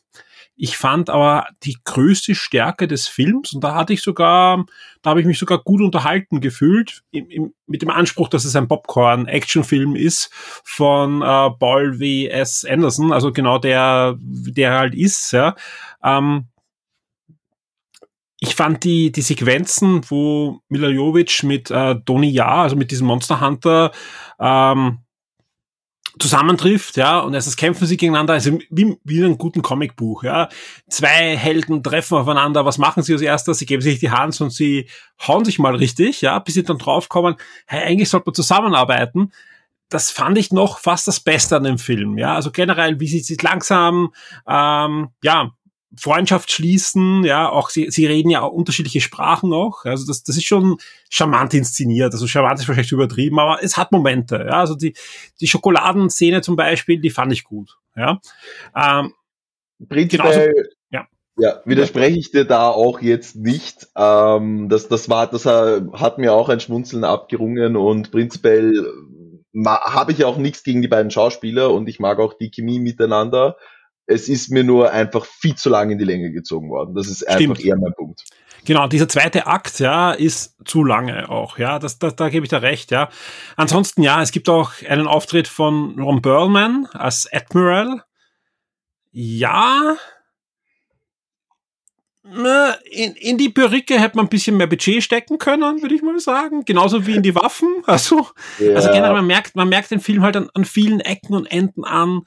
Ich fand aber die größte Stärke des Films, und da hatte ich sogar, da habe ich mich sogar gut unterhalten gefühlt, im, im, mit dem Anspruch, dass es ein Popcorn-Actionfilm ist von äh, Paul W. S. Anderson, also genau der, der halt ist, ja. Ähm, ich fand die, die Sequenzen, wo Mila Jovic mit äh, Donny Ja, also mit diesem Monster Hunter, ähm, zusammentrifft, ja, und erstens kämpfen sie gegeneinander, also wie, wie in einem guten Comicbuch, ja. Zwei Helden treffen aufeinander, was machen sie als erstes? Sie geben sich die Hand und sie hauen sich mal richtig, ja, bis sie dann draufkommen, hey, eigentlich sollte man zusammenarbeiten. Das fand ich noch fast das Beste an dem Film, ja. Also generell, wie sie sich langsam, ähm, ja, Freundschaft schließen, ja, auch sie, sie reden ja auch unterschiedliche Sprachen auch, also das, das ist schon charmant inszeniert, also charmant ist vielleicht übertrieben, aber es hat Momente, ja, also die, die Schokoladenszene zum Beispiel, die fand ich gut, ja. Ähm, Prinzipiell, genauso, ja. Ja, widerspreche ich dir da auch jetzt nicht. Ähm, das, das war, das hat mir auch ein Schmunzeln abgerungen und prinzipiell habe ich auch nichts gegen die beiden Schauspieler und ich mag auch die Chemie miteinander. Es ist mir nur einfach viel zu lang in die Länge gezogen worden. Das ist Stimmt. einfach eher mein Punkt. Genau, dieser zweite Akt, ja, ist zu lange auch, ja, das, das, da gebe ich da recht, ja. Ansonsten, ja, es gibt auch einen Auftritt von Ron Perlman als Admiral. Ja, in, in die Perücke hätte man ein bisschen mehr Budget stecken können, würde ich mal sagen. Genauso wie in die Waffen. Also, ja. also generell, man merkt, man merkt den Film halt an, an vielen Ecken und Enden an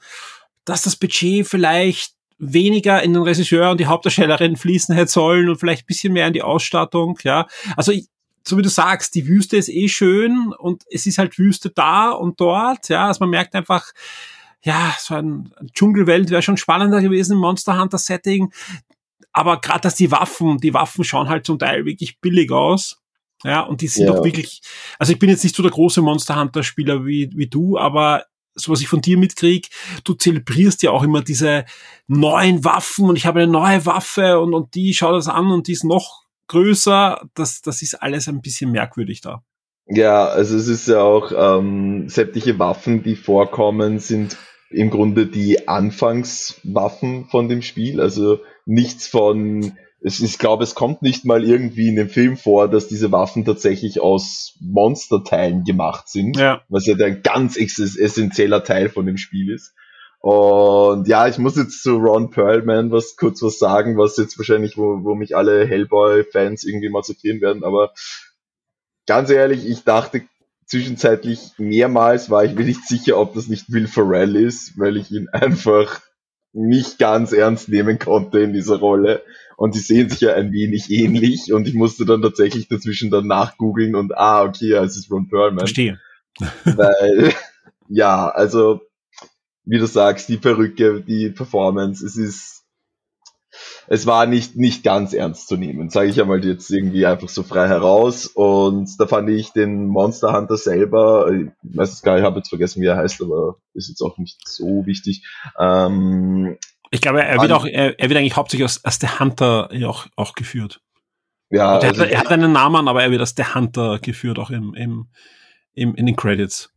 dass das Budget vielleicht weniger in den Regisseur und die Hauptdarstellerin fließen hätte sollen und vielleicht ein bisschen mehr in die Ausstattung, ja. Also ich, so wie du sagst, die Wüste ist eh schön und es ist halt Wüste da und dort, ja. Also man merkt einfach, ja, so ein Dschungelwelt wäre schon spannender gewesen im Monster Hunter Setting. Aber gerade, dass die Waffen, die Waffen schauen halt zum Teil wirklich billig aus. Ja, und die sind ja. doch wirklich, also ich bin jetzt nicht so der große Monster Hunter Spieler wie, wie du, aber so was ich von dir mitkrieg, du zelebrierst ja auch immer diese neuen Waffen und ich habe eine neue Waffe und, und die schaut das an und die ist noch größer. Das, das ist alles ein bisschen merkwürdig da. Ja, also es ist ja auch, ähm, sämtliche Waffen, die vorkommen, sind im Grunde die Anfangswaffen von dem Spiel. Also nichts von es, ich glaube, es kommt nicht mal irgendwie in dem Film vor, dass diese Waffen tatsächlich aus Monsterteilen gemacht sind, ja. was ja ein ganz essentieller Teil von dem Spiel ist. Und ja, ich muss jetzt zu Ron Perlman was kurz was sagen, was jetzt wahrscheinlich, wo, wo mich alle Hellboy-Fans irgendwie mal zitieren werden, aber ganz ehrlich, ich dachte zwischenzeitlich mehrmals war ich mir nicht sicher, ob das nicht Will Ferrell ist, weil ich ihn einfach nicht ganz ernst nehmen konnte in dieser Rolle und die sehen sich ja ein wenig ähnlich und ich musste dann tatsächlich dazwischen dann nachgoogeln und ah, okay, ja, es ist Ron Perlman. Verstehe. Weil, ja, also, wie du sagst, die Perücke, die Performance, es ist, es war nicht, nicht ganz ernst zu nehmen, sage ich einmal jetzt irgendwie einfach so frei heraus. Und da fand ich den Monster Hunter selber, ich weiß es gar nicht, ich habe jetzt vergessen, wie er heißt, aber ist jetzt auch nicht so wichtig. Ähm, ich glaube, er wird auch, er, er wird eigentlich hauptsächlich als, als der Hunter auch, auch geführt. Ja, also hat, er hat einen Namen, aber er wird als der Hunter geführt, auch im, im, im, in den Credits.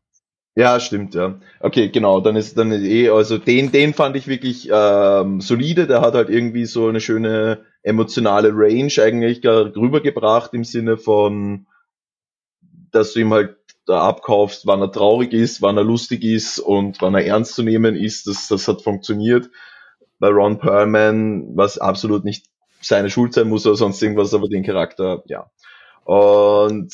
Ja, stimmt, ja. Okay, genau, dann ist dann eh, also den, den fand ich wirklich ähm, solide, der hat halt irgendwie so eine schöne emotionale Range eigentlich rübergebracht im Sinne von, dass du ihm halt da abkaufst, wann er traurig ist, wann er lustig ist und wann er ernst zu nehmen ist, das, das hat funktioniert. Bei Ron Perlman, was absolut nicht seine Schuld sein muss oder sonst irgendwas, aber den Charakter, ja. Und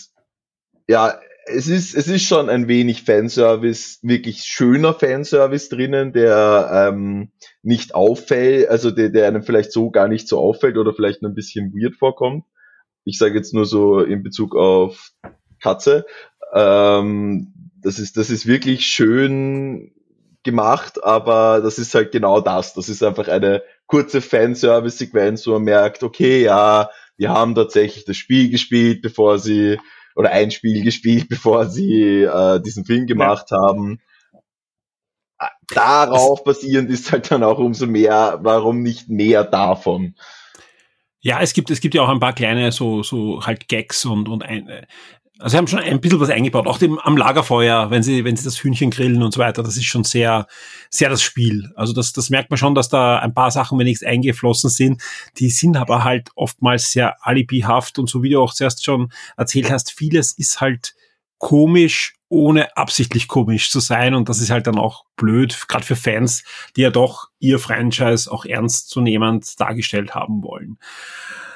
ja, es ist, es ist schon ein wenig Fanservice, wirklich schöner Fanservice drinnen, der ähm, nicht auffällt, also der, der einem vielleicht so gar nicht so auffällt oder vielleicht nur ein bisschen weird vorkommt. Ich sage jetzt nur so in Bezug auf Katze. Ähm, das ist, das ist wirklich schön gemacht, aber das ist halt genau das. Das ist einfach eine kurze Fanservice-Sequenz, wo man merkt, okay, ja, die haben tatsächlich das Spiel gespielt, bevor sie oder ein Spiel gespielt, bevor sie äh, diesen Film gemacht ja. haben. Darauf basierend ist halt dann auch umso mehr, warum nicht mehr davon. Ja, es gibt, es gibt ja auch ein paar kleine so, so halt Gags und, und ein, also sie haben schon ein bisschen was eingebaut, auch dem, am Lagerfeuer, wenn sie, wenn sie das Hühnchen grillen und so weiter. Das ist schon sehr, sehr das Spiel. Also das, das merkt man schon, dass da ein paar Sachen wenigstens eingeflossen sind. Die sind aber halt oftmals sehr alibihaft und so wie du auch zuerst schon erzählt hast, vieles ist halt komisch, ohne absichtlich komisch zu sein. Und das ist halt dann auch blöd, gerade für Fans, die ja doch ihr Franchise auch ernst zu nehmend dargestellt haben wollen.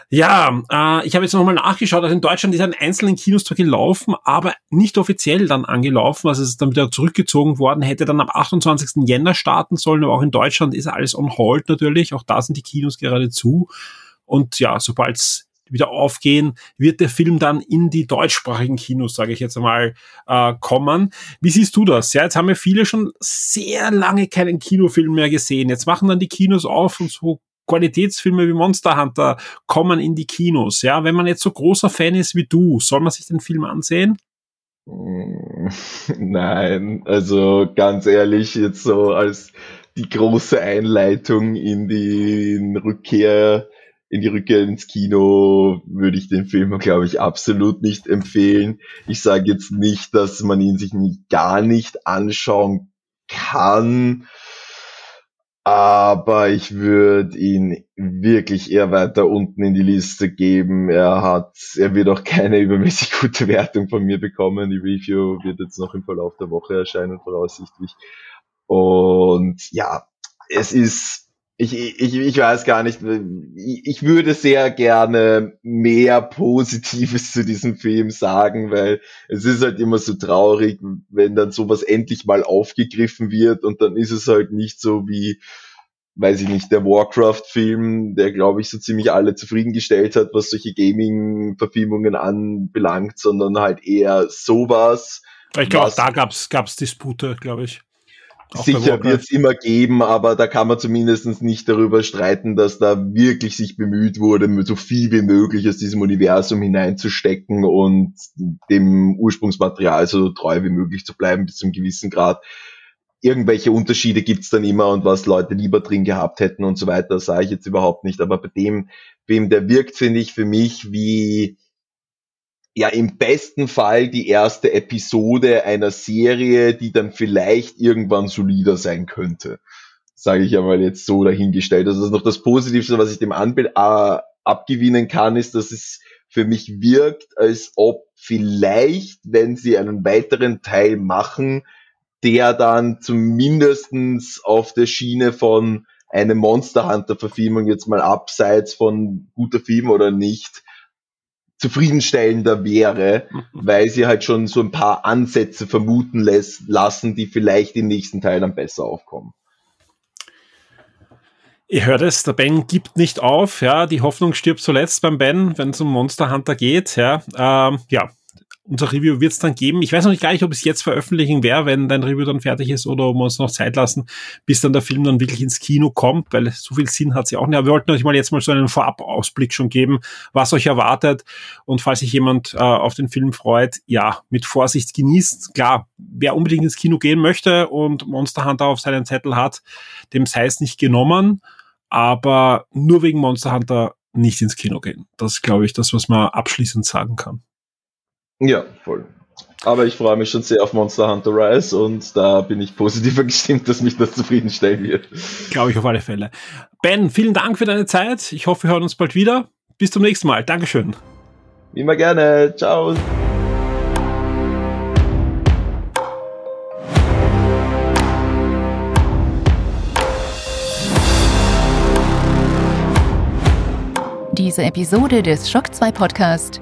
Ja, äh, ich habe jetzt nochmal nachgeschaut, also in Deutschland ist ein einzelnen Kinos gelaufen, aber nicht offiziell dann angelaufen, also es ist dann wieder zurückgezogen worden, hätte dann am 28. Jänner starten sollen, aber auch in Deutschland ist alles on hold natürlich, auch da sind die Kinos gerade zu und ja, sobald es wieder aufgehen, wird der Film dann in die deutschsprachigen Kinos, sage ich jetzt einmal, äh, kommen. Wie siehst du das? Ja, jetzt haben wir viele schon sehr lange keinen Kinofilm mehr gesehen. Jetzt machen dann die Kinos auf und so Qualitätsfilme wie Monster Hunter kommen in die Kinos. Ja, wenn man jetzt so großer Fan ist wie du, soll man sich den Film ansehen? Nein, also ganz ehrlich, jetzt so als die große Einleitung in die Rückkehr, in die Rückkehr ins Kino würde ich den Film, glaube ich, absolut nicht empfehlen. Ich sage jetzt nicht, dass man ihn sich nicht, gar nicht anschauen kann aber ich würde ihn wirklich eher weiter unten in die Liste geben. Er hat, er wird auch keine übermäßig gute Wertung von mir bekommen. Die Review wird jetzt noch im Verlauf der Woche erscheinen, voraussichtlich. Und ja, es ist ich, ich, ich weiß gar nicht, ich würde sehr gerne mehr Positives zu diesem Film sagen, weil es ist halt immer so traurig, wenn dann sowas endlich mal aufgegriffen wird und dann ist es halt nicht so wie, weiß ich nicht, der Warcraft-Film, der glaube ich so ziemlich alle zufriedengestellt hat, was solche Gaming-Verfilmungen anbelangt, sondern halt eher sowas. Ich glaube, da gab's gab's Dispute, glaube ich. Sicher wird es immer geben, aber da kann man zumindest nicht darüber streiten, dass da wirklich sich bemüht wurde, so viel wie möglich aus diesem Universum hineinzustecken und dem Ursprungsmaterial so treu wie möglich zu bleiben bis zum gewissen Grad. Irgendwelche Unterschiede gibt's dann immer und was Leute lieber drin gehabt hätten und so weiter, sage ich jetzt überhaupt nicht. Aber bei dem Film, der wirkt, finde ich, für mich wie ja im besten Fall die erste Episode einer Serie, die dann vielleicht irgendwann solider sein könnte. Sage ich einmal jetzt so dahingestellt. Also das ist noch das Positivste, was ich dem Anbild äh, abgewinnen kann, ist, dass es für mich wirkt, als ob vielleicht, wenn sie einen weiteren Teil machen, der dann zumindestens auf der Schiene von einem Monster Hunter Verfilmung jetzt mal abseits von guter Film oder nicht, zufriedenstellender wäre, mhm. weil sie halt schon so ein paar Ansätze vermuten lässt, lassen, die vielleicht im nächsten Teil dann besser aufkommen. Ihr hört es, der Ben gibt nicht auf, ja, die Hoffnung stirbt zuletzt beim Ben, wenn es um Monster Hunter geht, ja, ähm, ja. Unser Review wird es dann geben. Ich weiß noch nicht gar nicht, ob es jetzt veröffentlichen werde, wenn dein Review dann fertig ist oder ob wir uns noch Zeit lassen, bis dann der Film dann wirklich ins Kino kommt, weil so viel Sinn hat sie auch nicht. Aber wir wollten euch mal jetzt mal so einen Vorabausblick schon geben, was euch erwartet. Und falls sich jemand äh, auf den Film freut, ja, mit Vorsicht genießt. Klar, wer unbedingt ins Kino gehen möchte und Monster Hunter auf seinen Zettel hat, dem sei es nicht genommen. Aber nur wegen Monster Hunter nicht ins Kino gehen. Das ist, glaube ich, das, was man abschließend sagen kann. Ja, voll. Aber ich freue mich schon sehr auf Monster Hunter Rise und da bin ich positiver gestimmt, dass mich das zufriedenstellen wird. Glaube ich auf alle Fälle. Ben, vielen Dank für deine Zeit. Ich hoffe, wir hören uns bald wieder. Bis zum nächsten Mal. Dankeschön. Immer gerne. Ciao. Diese Episode des Shock 2 Podcast